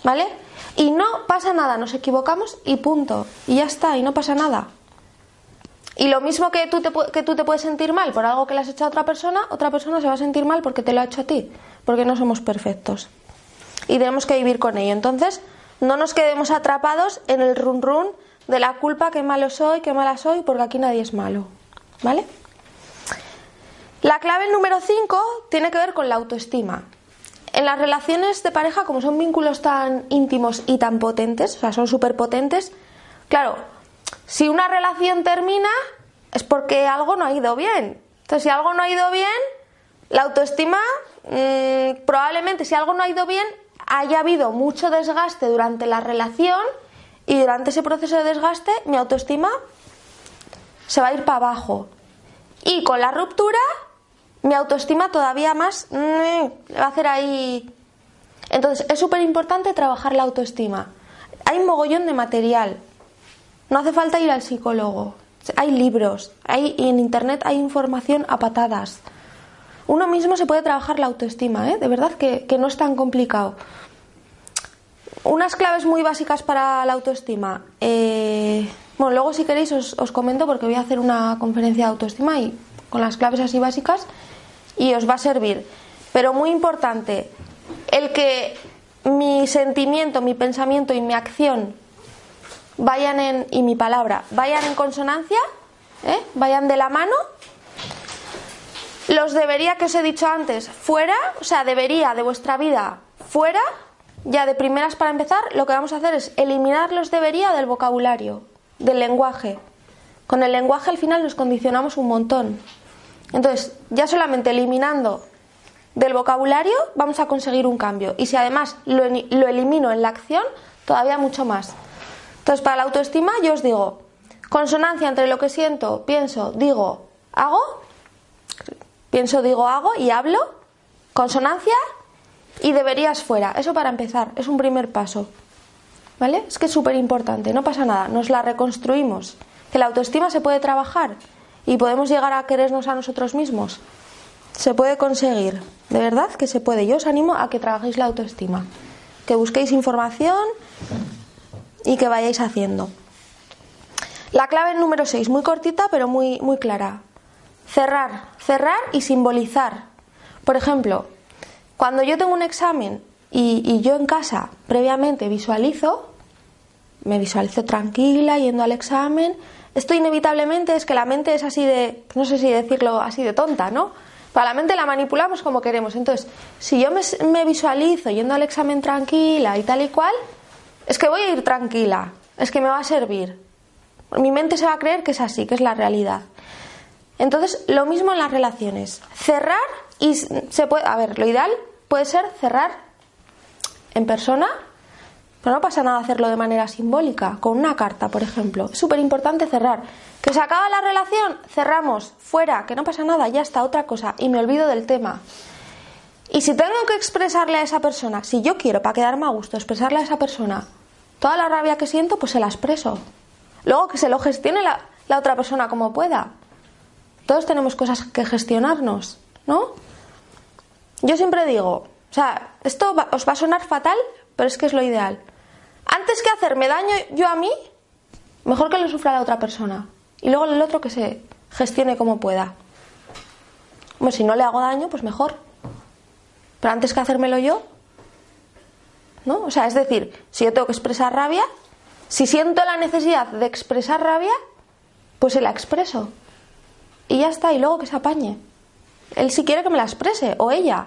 ¿Vale? Y no pasa nada, nos equivocamos y punto. Y ya está, y no pasa nada. Y lo mismo que tú, te, que tú te puedes sentir mal por algo que le has hecho a otra persona, otra persona se va a sentir mal porque te lo ha hecho a ti, porque no somos perfectos. Y tenemos que vivir con ello. Entonces, no nos quedemos atrapados en el run run de la culpa, que malo soy, que mala soy, porque aquí nadie es malo. ¿Vale? La clave número 5 tiene que ver con la autoestima. En las relaciones de pareja, como son vínculos tan íntimos y tan potentes, o sea, son súper potentes, claro, si una relación termina es porque algo no ha ido bien. Entonces, si algo no ha ido bien, la autoestima, mm, probablemente si algo no ha ido bien, haya habido mucho desgaste durante la relación y durante ese proceso de desgaste mi autoestima se va a ir para abajo. Y con la ruptura, mi autoestima todavía más mm, va a hacer ahí. Entonces, es súper importante trabajar la autoestima. Hay un mogollón de material. No hace falta ir al psicólogo. Hay libros, hay en internet hay información a patadas. Uno mismo se puede trabajar la autoestima, ¿eh? de verdad que, que no es tan complicado. Unas claves muy básicas para la autoestima. Eh, bueno, luego si queréis os, os comento porque voy a hacer una conferencia de autoestima y con las claves así básicas y os va a servir. Pero muy importante, el que mi sentimiento, mi pensamiento y mi acción vayan en, y mi palabra vayan en consonancia, ¿eh? vayan de la mano. Los debería que os he dicho antes, fuera, o sea, debería de vuestra vida fuera. Ya de primeras para empezar, lo que vamos a hacer es eliminar los debería del vocabulario, del lenguaje. Con el lenguaje al final nos condicionamos un montón. Entonces, ya solamente eliminando del vocabulario vamos a conseguir un cambio. Y si además lo, lo elimino en la acción, todavía mucho más. Entonces, para la autoestima, yo os digo, consonancia entre lo que siento, pienso, digo, hago, pienso, digo, hago y hablo, consonancia y deberías fuera. Eso para empezar, es un primer paso. ¿Vale? Es que es súper importante, no pasa nada, nos la reconstruimos. Que la autoestima se puede trabajar y podemos llegar a querernos a nosotros mismos. Se puede conseguir, de verdad que se puede. Yo os animo a que trabajéis la autoestima, que busquéis información y que vayáis haciendo. La clave número 6, muy cortita pero muy, muy clara. Cerrar, cerrar y simbolizar. Por ejemplo, cuando yo tengo un examen y, y yo en casa previamente visualizo, me visualizo tranquila yendo al examen, esto inevitablemente es que la mente es así de, no sé si decirlo así de tonta, ¿no? Para la mente la manipulamos como queremos. Entonces, si yo me, visualizo yendo al examen tranquila y tal y cual, es que voy a ir tranquila, es que me va a servir. Mi mente se va a creer que es así, que es la realidad. Entonces, lo mismo en las relaciones. Cerrar y se puede, a ver, lo ideal puede ser cerrar en persona, pero no pasa nada hacerlo de manera simbólica, con una carta, por ejemplo. Es súper importante cerrar. Que se acaba la relación, cerramos, fuera, que no pasa nada, ya está, otra cosa, y me olvido del tema. Y si tengo que expresarle a esa persona, si yo quiero, para quedarme a gusto, expresarle a esa persona toda la rabia que siento, pues se la expreso. Luego que se lo gestione la, otra persona como pueda. Todos tenemos cosas que gestionarnos, ¿no? Yo siempre digo, o sea, esto va- os va a sonar fatal, pero es que es lo ideal. Antes que hacerme daño yo a mí, mejor que lo sufra la otra persona. Y luego el otro que se gestione como pueda. Hombre, si no le hago daño, pues mejor. Pero antes que hacérmelo yo, ¿no? O sea, es decir, si yo tengo que expresar rabia, si siento la necesidad de expresar rabia, pues se la expreso. Y ya está, y luego que se apañe. Él si quiere que me la exprese, o ella.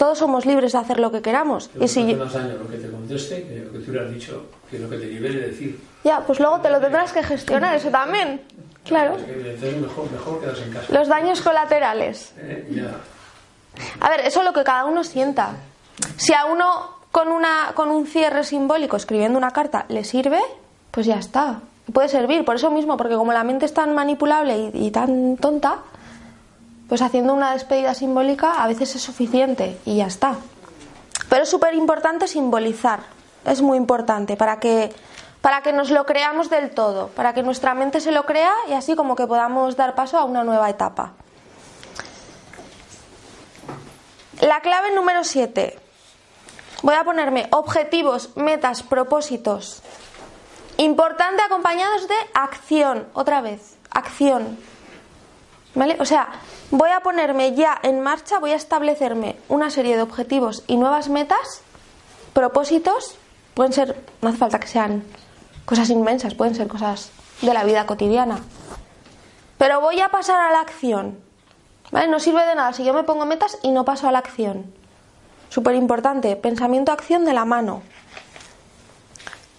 Todos somos libres de hacer lo que queramos. Que Y si yo- más daño lo que te conteste que lo que tú le has dicho, que lo que te libere decir. Ya, pues luego te lo tendrás que gestionar, eso también. Claro. Mejor, mejor quedarse en casa. Los daños colaterales. Eh, ya. A ver, eso es lo que cada uno sienta. Si a uno con, una, con un cierre simbólico escribiendo una carta le sirve, pues ya está. Puede servir, por eso mismo, porque como la mente es tan manipulable y, y tan tonta, pues haciendo una despedida simbólica a veces es suficiente y ya está. Pero es súper importante simbolizar, es muy importante para que, para que nos lo creamos del todo, para que nuestra mente se lo crea y así como que podamos dar paso a una nueva etapa. La clave número 7. Voy a ponerme objetivos, metas, propósitos. Importante acompañados de acción. Otra vez, acción. ¿Vale? O sea, voy a ponerme ya en marcha, voy a establecerme una serie de objetivos y nuevas metas, propósitos. Pueden ser, no hace falta que sean cosas inmensas, pueden ser cosas de la vida cotidiana. Pero voy a pasar a la acción. ¿Vale? No sirve de nada si yo me pongo metas y no paso a la acción. Súper importante, pensamiento-acción de la mano.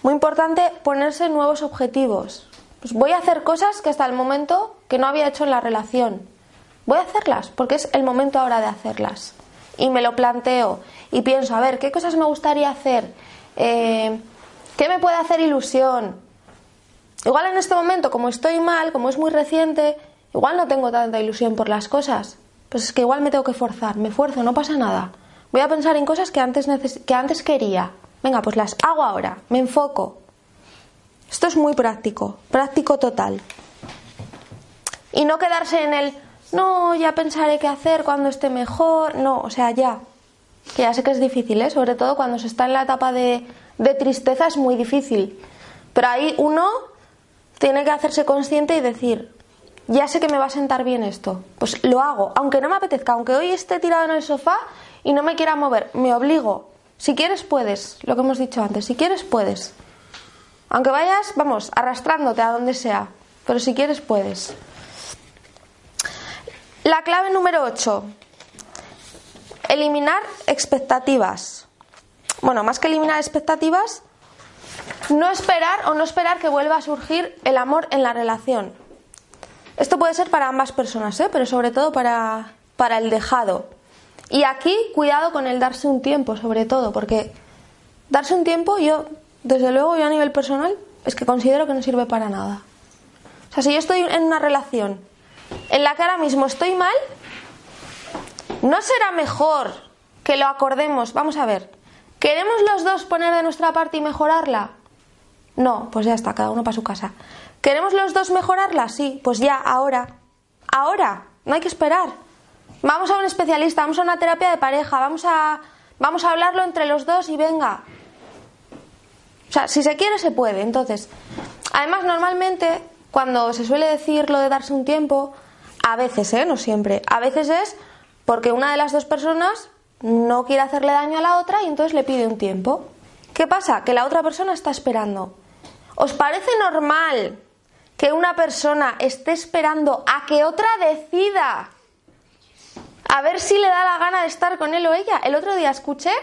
Muy importante ponerse nuevos objetivos. Pues voy a hacer cosas que hasta el momento que no había hecho en la relación. Voy a hacerlas porque es el momento ahora de hacerlas. Y me lo planteo y pienso, a ver, ¿qué cosas me gustaría hacer? Eh, ¿Qué me puede hacer ilusión? Igual en este momento, como estoy mal, como es muy reciente, igual no tengo tanta ilusión por las cosas. Pues es que igual me tengo que forzar, me esfuerzo, no pasa nada. Voy a pensar en cosas que antes, que antes quería. Venga, pues las hago ahora, me enfoco. Esto es muy práctico, práctico total. Y no quedarse en el, no, ya pensaré qué hacer cuando esté mejor. No, o sea, ya. Que ya sé que es difícil, ¿eh? sobre todo cuando se está en la etapa de, de tristeza es muy difícil. Pero ahí uno tiene que hacerse consciente y decir, ya sé que me va a sentar bien esto, pues lo hago, aunque no me apetezca, aunque hoy esté tirado en el sofá y no me quiera mover, me obligo. Si quieres, puedes, lo que hemos dicho antes, si quieres, puedes. Aunque vayas, vamos, arrastrándote a donde sea, pero si quieres, puedes. La clave número 8. Eliminar expectativas. Bueno, más que eliminar expectativas, no esperar o no esperar que vuelva a surgir el amor en la relación. Esto puede ser para ambas personas, ¿eh? pero sobre todo para, para el dejado. Y aquí, cuidado con el darse un tiempo, sobre todo, porque darse un tiempo, yo, desde luego, yo a nivel personal, es que considero que no sirve para nada. O sea, si yo estoy en una relación en la que ahora mismo estoy mal, ¿no será mejor que lo acordemos? Vamos a ver, ¿queremos los dos poner de nuestra parte y mejorarla? No, pues ya está, cada uno para su casa. ¿Queremos los dos mejorarla? Sí, pues ya, ahora. Ahora, no hay que esperar. Vamos a un especialista, vamos a una terapia de pareja, vamos a, vamos a hablarlo entre los dos y venga. O sea, si se quiere, se puede. Entonces, además, normalmente, cuando se suele decir lo de darse un tiempo, a veces, ¿eh? No siempre. A veces es porque una de las dos personas no quiere hacerle daño a la otra y entonces le pide un tiempo. ¿Qué pasa? Que la otra persona está esperando. ¿Os parece normal que una persona esté esperando a que otra decida a ver si le da la gana de estar con él o ella. El otro día escuché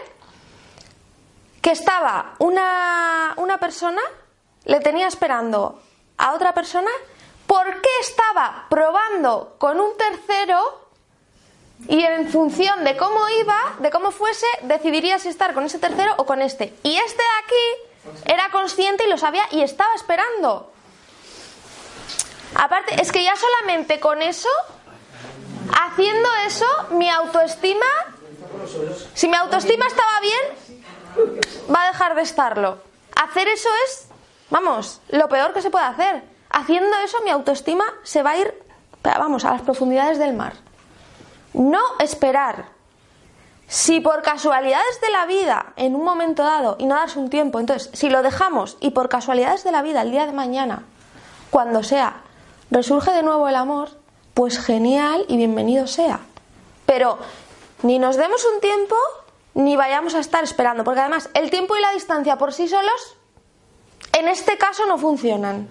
que estaba una, una persona, le tenía esperando a otra persona, porque estaba probando con un tercero y en función de cómo iba, de cómo fuese, decidiría si estar con ese tercero o con este. Y este de aquí era consciente y lo sabía y estaba esperando. Aparte, es que ya solamente con eso, haciendo eso, mi autoestima, si mi autoestima estaba bien, va a dejar de estarlo. Hacer eso es, vamos, lo peor que se puede hacer. Haciendo eso, mi autoestima se va a ir, vamos, a las profundidades del mar. No esperar. Si por casualidades de la vida, en un momento dado, y no darse un tiempo, entonces, si lo dejamos y por casualidades de la vida, el día de mañana, cuando sea, resurge de nuevo el amor, pues genial y bienvenido sea. Pero ni nos demos un tiempo ni vayamos a estar esperando, porque además el tiempo y la distancia por sí solos, en este caso no funcionan.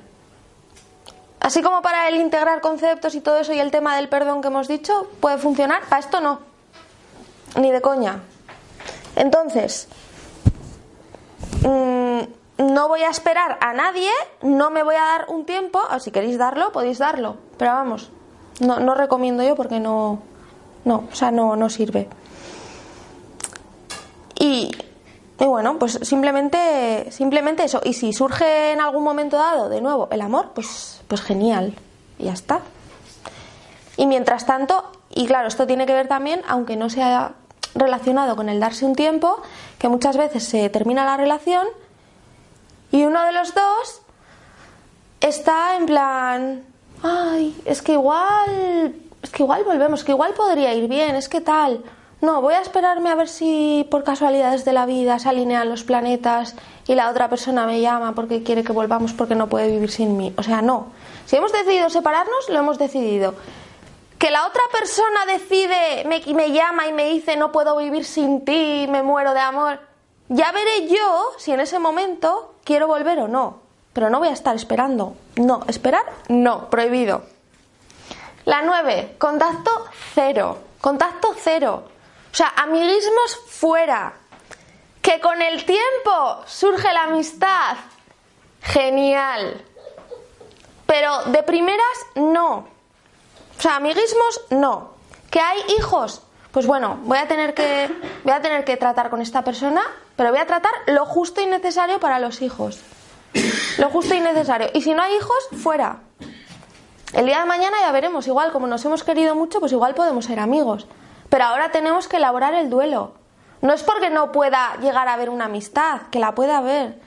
Así como para el integrar conceptos y todo eso y el tema del perdón que hemos dicho, puede funcionar, para esto no. Ni de coña. Entonces, mmm, no voy a esperar a nadie, no me voy a dar un tiempo, o si queréis darlo, podéis darlo. Pero vamos, no, no recomiendo yo porque no, no, o sea, no, no sirve. Y, bueno, pues simplemente, simplemente eso. Y si surge en algún momento dado de nuevo el amor, pues, pues genial. Y ya está. Y mientras tanto, y claro, esto tiene que ver también, aunque no sea relacionado con el darse un tiempo, que muchas veces se termina la relación y uno de los dos está en plan, ay, es que igual, es que igual volvemos, que igual podría ir bien, es que tal. No, voy a esperarme a ver si por casualidades de la vida se alinean los planetas y la otra persona me llama porque quiere que volvamos porque no puede vivir sin mí. O sea, no. Si hemos decidido separarnos, lo hemos decidido. Que la otra persona decide, me, me llama y me dice no puedo vivir sin ti, me muero de amor. Ya veré yo si en ese momento quiero volver o no. Pero no voy a estar esperando. No, esperar, no, prohibido. La 9, contacto cero. Contacto cero. Sea, amiguismos fuera. Que con el tiempo surge la amistad. Genial. Pero de primeras, no. O sea, amiguismos, no. ¿Que hay hijos? Pues bueno, voy a tener que, voy a tener que tratar con esta persona, pero voy a tratar lo justo y necesario para los hijos. Lo justo y necesario. Y si no hay hijos, fuera. El día de mañana ya veremos. Igual, como nos hemos querido mucho, pues igual podemos ser amigos. Pero ahora tenemos que elaborar el duelo. No es porque no pueda llegar a haber una amistad, que la pueda haber.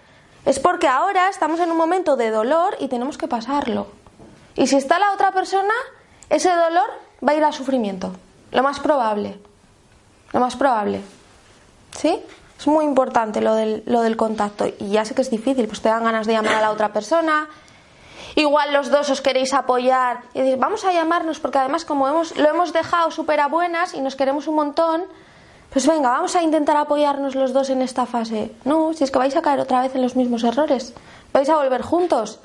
Es porque ahora estamos en un momento de dolor y tenemos que pasarlo. Y si está la otra persona, ese dolor va a ir a sufrimiento. Lo más probable. Lo más probable. ¿Sí? Es muy importante lo del, lo del contacto. Y ya sé que es difícil, pues te dan ganas de llamar a la otra persona. Igual los dos os queréis apoyar y decir, vamos a llamarnos, porque además, como hemos, lo hemos dejado súper a y nos queremos un montón, pues venga, vamos a intentar apoyarnos los dos en esta fase. No, si es que vais a caer otra vez en los mismos errores. Vais a volver juntos.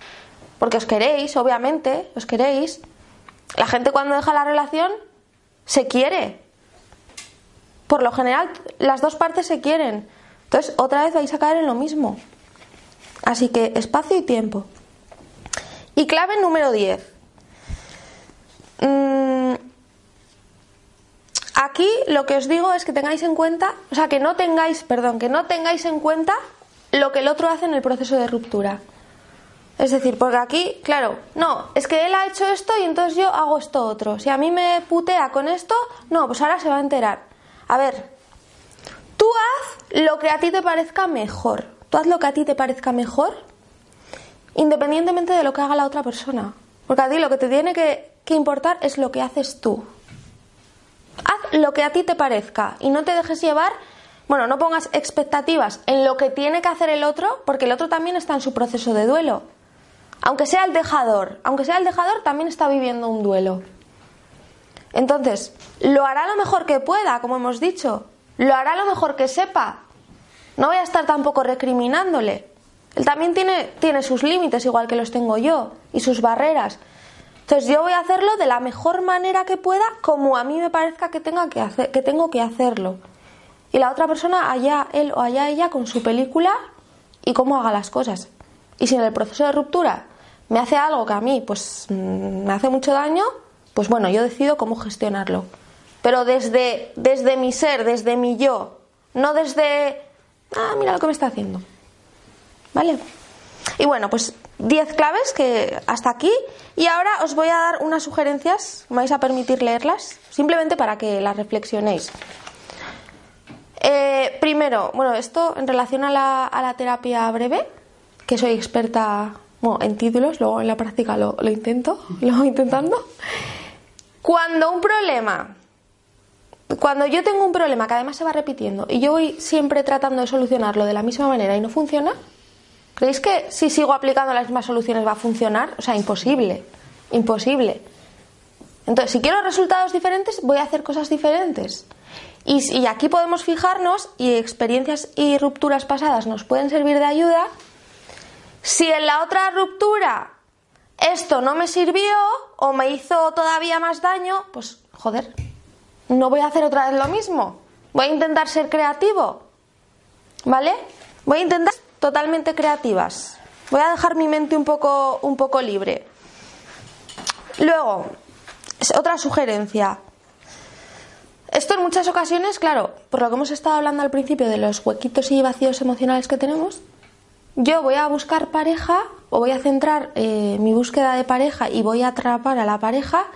Porque os queréis, obviamente, os queréis. La gente cuando deja la relación se quiere. Por lo general, las dos partes se quieren. Entonces, otra vez vais a caer en lo mismo. Así que espacio y tiempo. Y clave número 10. Mm, aquí lo que os digo es que tengáis en cuenta, o sea, que no tengáis, perdón, que no tengáis en cuenta lo que el otro hace en el proceso de ruptura. Es decir, porque aquí, claro, no, es que él ha hecho esto y entonces yo hago esto otro. Si a mí me putea con esto, no, pues ahora se va a enterar. A ver, tú haz lo que a ti te parezca mejor. Tú haz lo que a ti te parezca mejor, independientemente de lo que haga la otra persona. Porque a ti lo que te tiene que, importar es lo que haces tú. Haz lo que a ti te parezca y no te dejes llevar bueno, no pongas expectativas en lo que tiene que hacer el otro, porque el otro también está en su proceso de duelo. Aunque sea el dejador, aunque sea el dejador, también está viviendo un duelo. Entonces, lo hará lo mejor que pueda, como hemos dicho. Lo hará lo mejor que sepa. No voy a estar tampoco recriminándole. Él también tiene, tiene sus límites, igual que los tengo yo, y sus barreras. Entonces yo voy a hacerlo de la mejor manera que pueda, como a mí me parezca que, tenga que, que tengo que hacerlo. Y la otra persona, allá él o allá ella, con su película y cómo haga las cosas. Y si en el proceso de ruptura me hace algo que a mí pues mm, me hace mucho daño, pues bueno, yo decido cómo gestionarlo. Pero desde, desde mi ser, desde mi yo, no desde, ah, mira lo que me está haciendo. ¿Vale? Y bueno, pues 10 claves que hasta aquí. Y ahora os voy a dar unas sugerencias, me vais a permitir leerlas, simplemente para que las reflexionéis. Eh, primero, bueno, esto en relación a la, terapia breve, que soy experta bueno, en títulos, luego en la práctica lo, intento, lo intentando. Cuando un problema, cuando yo tengo un problema que además se va repitiendo y yo voy siempre tratando de solucionarlo de la misma manera y no funciona, ¿creéis que si sigo aplicando las mismas soluciones va a funcionar? O sea, imposible, imposible. Entonces, si quiero resultados diferentes, voy a hacer cosas diferentes. Y, aquí podemos fijarnos, y experiencias y rupturas pasadas nos pueden servir de ayuda. Si en la otra ruptura esto no me sirvió o me hizo todavía más daño, pues joder, no voy a hacer otra vez lo mismo. Voy a intentar ser creativo. ¿Vale? Voy a intentar totalmente creativas. Voy a dejar mi mente un poco, un poco libre. Luego, otra sugerencia. Esto en muchas ocasiones, claro, por lo que hemos estado hablando al principio de los huequitos y vacíos emocionales que tenemos, yo voy a buscar pareja o voy a centrar eh, mi búsqueda de pareja y voy a atrapar a la pareja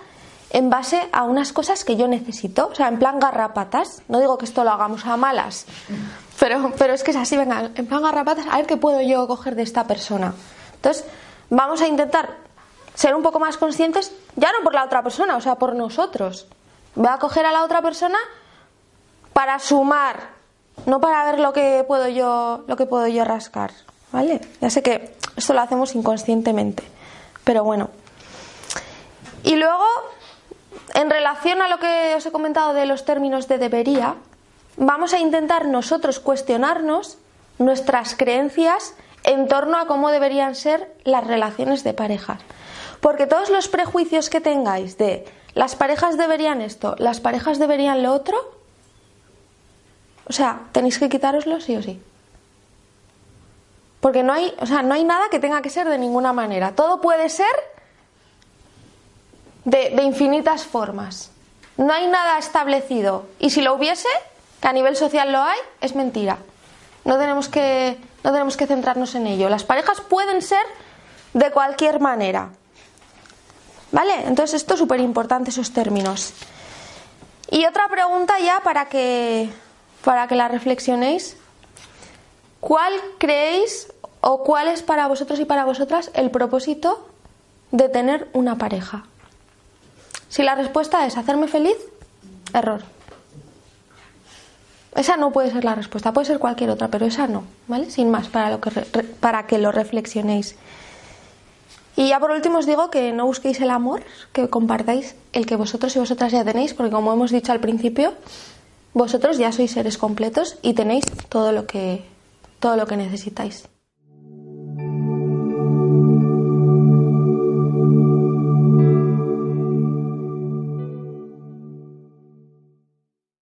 en base a unas cosas que yo necesito, o sea, en plan garrapatas. No digo que esto lo hagamos a malas, pero, pero es que es así, venga, en plan garrapatas, a ver qué puedo yo coger de esta persona. Entonces, vamos a intentar ser un poco más conscientes, ya no por la otra persona, o sea, por nosotros. Voy a coger a la otra persona para sumar, no para ver lo que puedo yo, lo que puedo yo rascar. ¿Vale? Ya sé que esto lo hacemos inconscientemente, pero bueno. Y luego, en relación a lo que os he comentado de los términos de debería, vamos a intentar nosotros cuestionarnos nuestras creencias en torno a cómo deberían ser las relaciones de pareja. Porque todos los prejuicios que tengáis de las parejas deberían esto, las parejas deberían lo otro, o sea, tenéis que quitároslo sí o sí. Porque no hay, o sea, no hay nada que tenga que ser de ninguna manera. Todo puede ser de, infinitas formas. No hay nada establecido. Y si lo hubiese, que a nivel social lo hay, es mentira. No tenemos que, no tenemos que centrarnos en ello. Las parejas pueden ser de cualquier manera. ¿Vale? Entonces esto es súper importante, esos términos. Y otra pregunta ya para que, para que la reflexionéis. ¿Cuál creéis o cuál es para vosotros y para vosotras el propósito de tener una pareja? Si la respuesta es hacerme feliz, error. Esa no puede ser la respuesta, puede ser cualquier otra, pero esa no, ¿vale? Sin más, para, lo que, para que lo reflexionéis. Y ya por último os digo que no busquéis el amor, que compartáis el que vosotros y vosotras ya tenéis, porque como hemos dicho al principio, vosotros ya sois seres completos y tenéis todo lo que todo lo que necesitáis.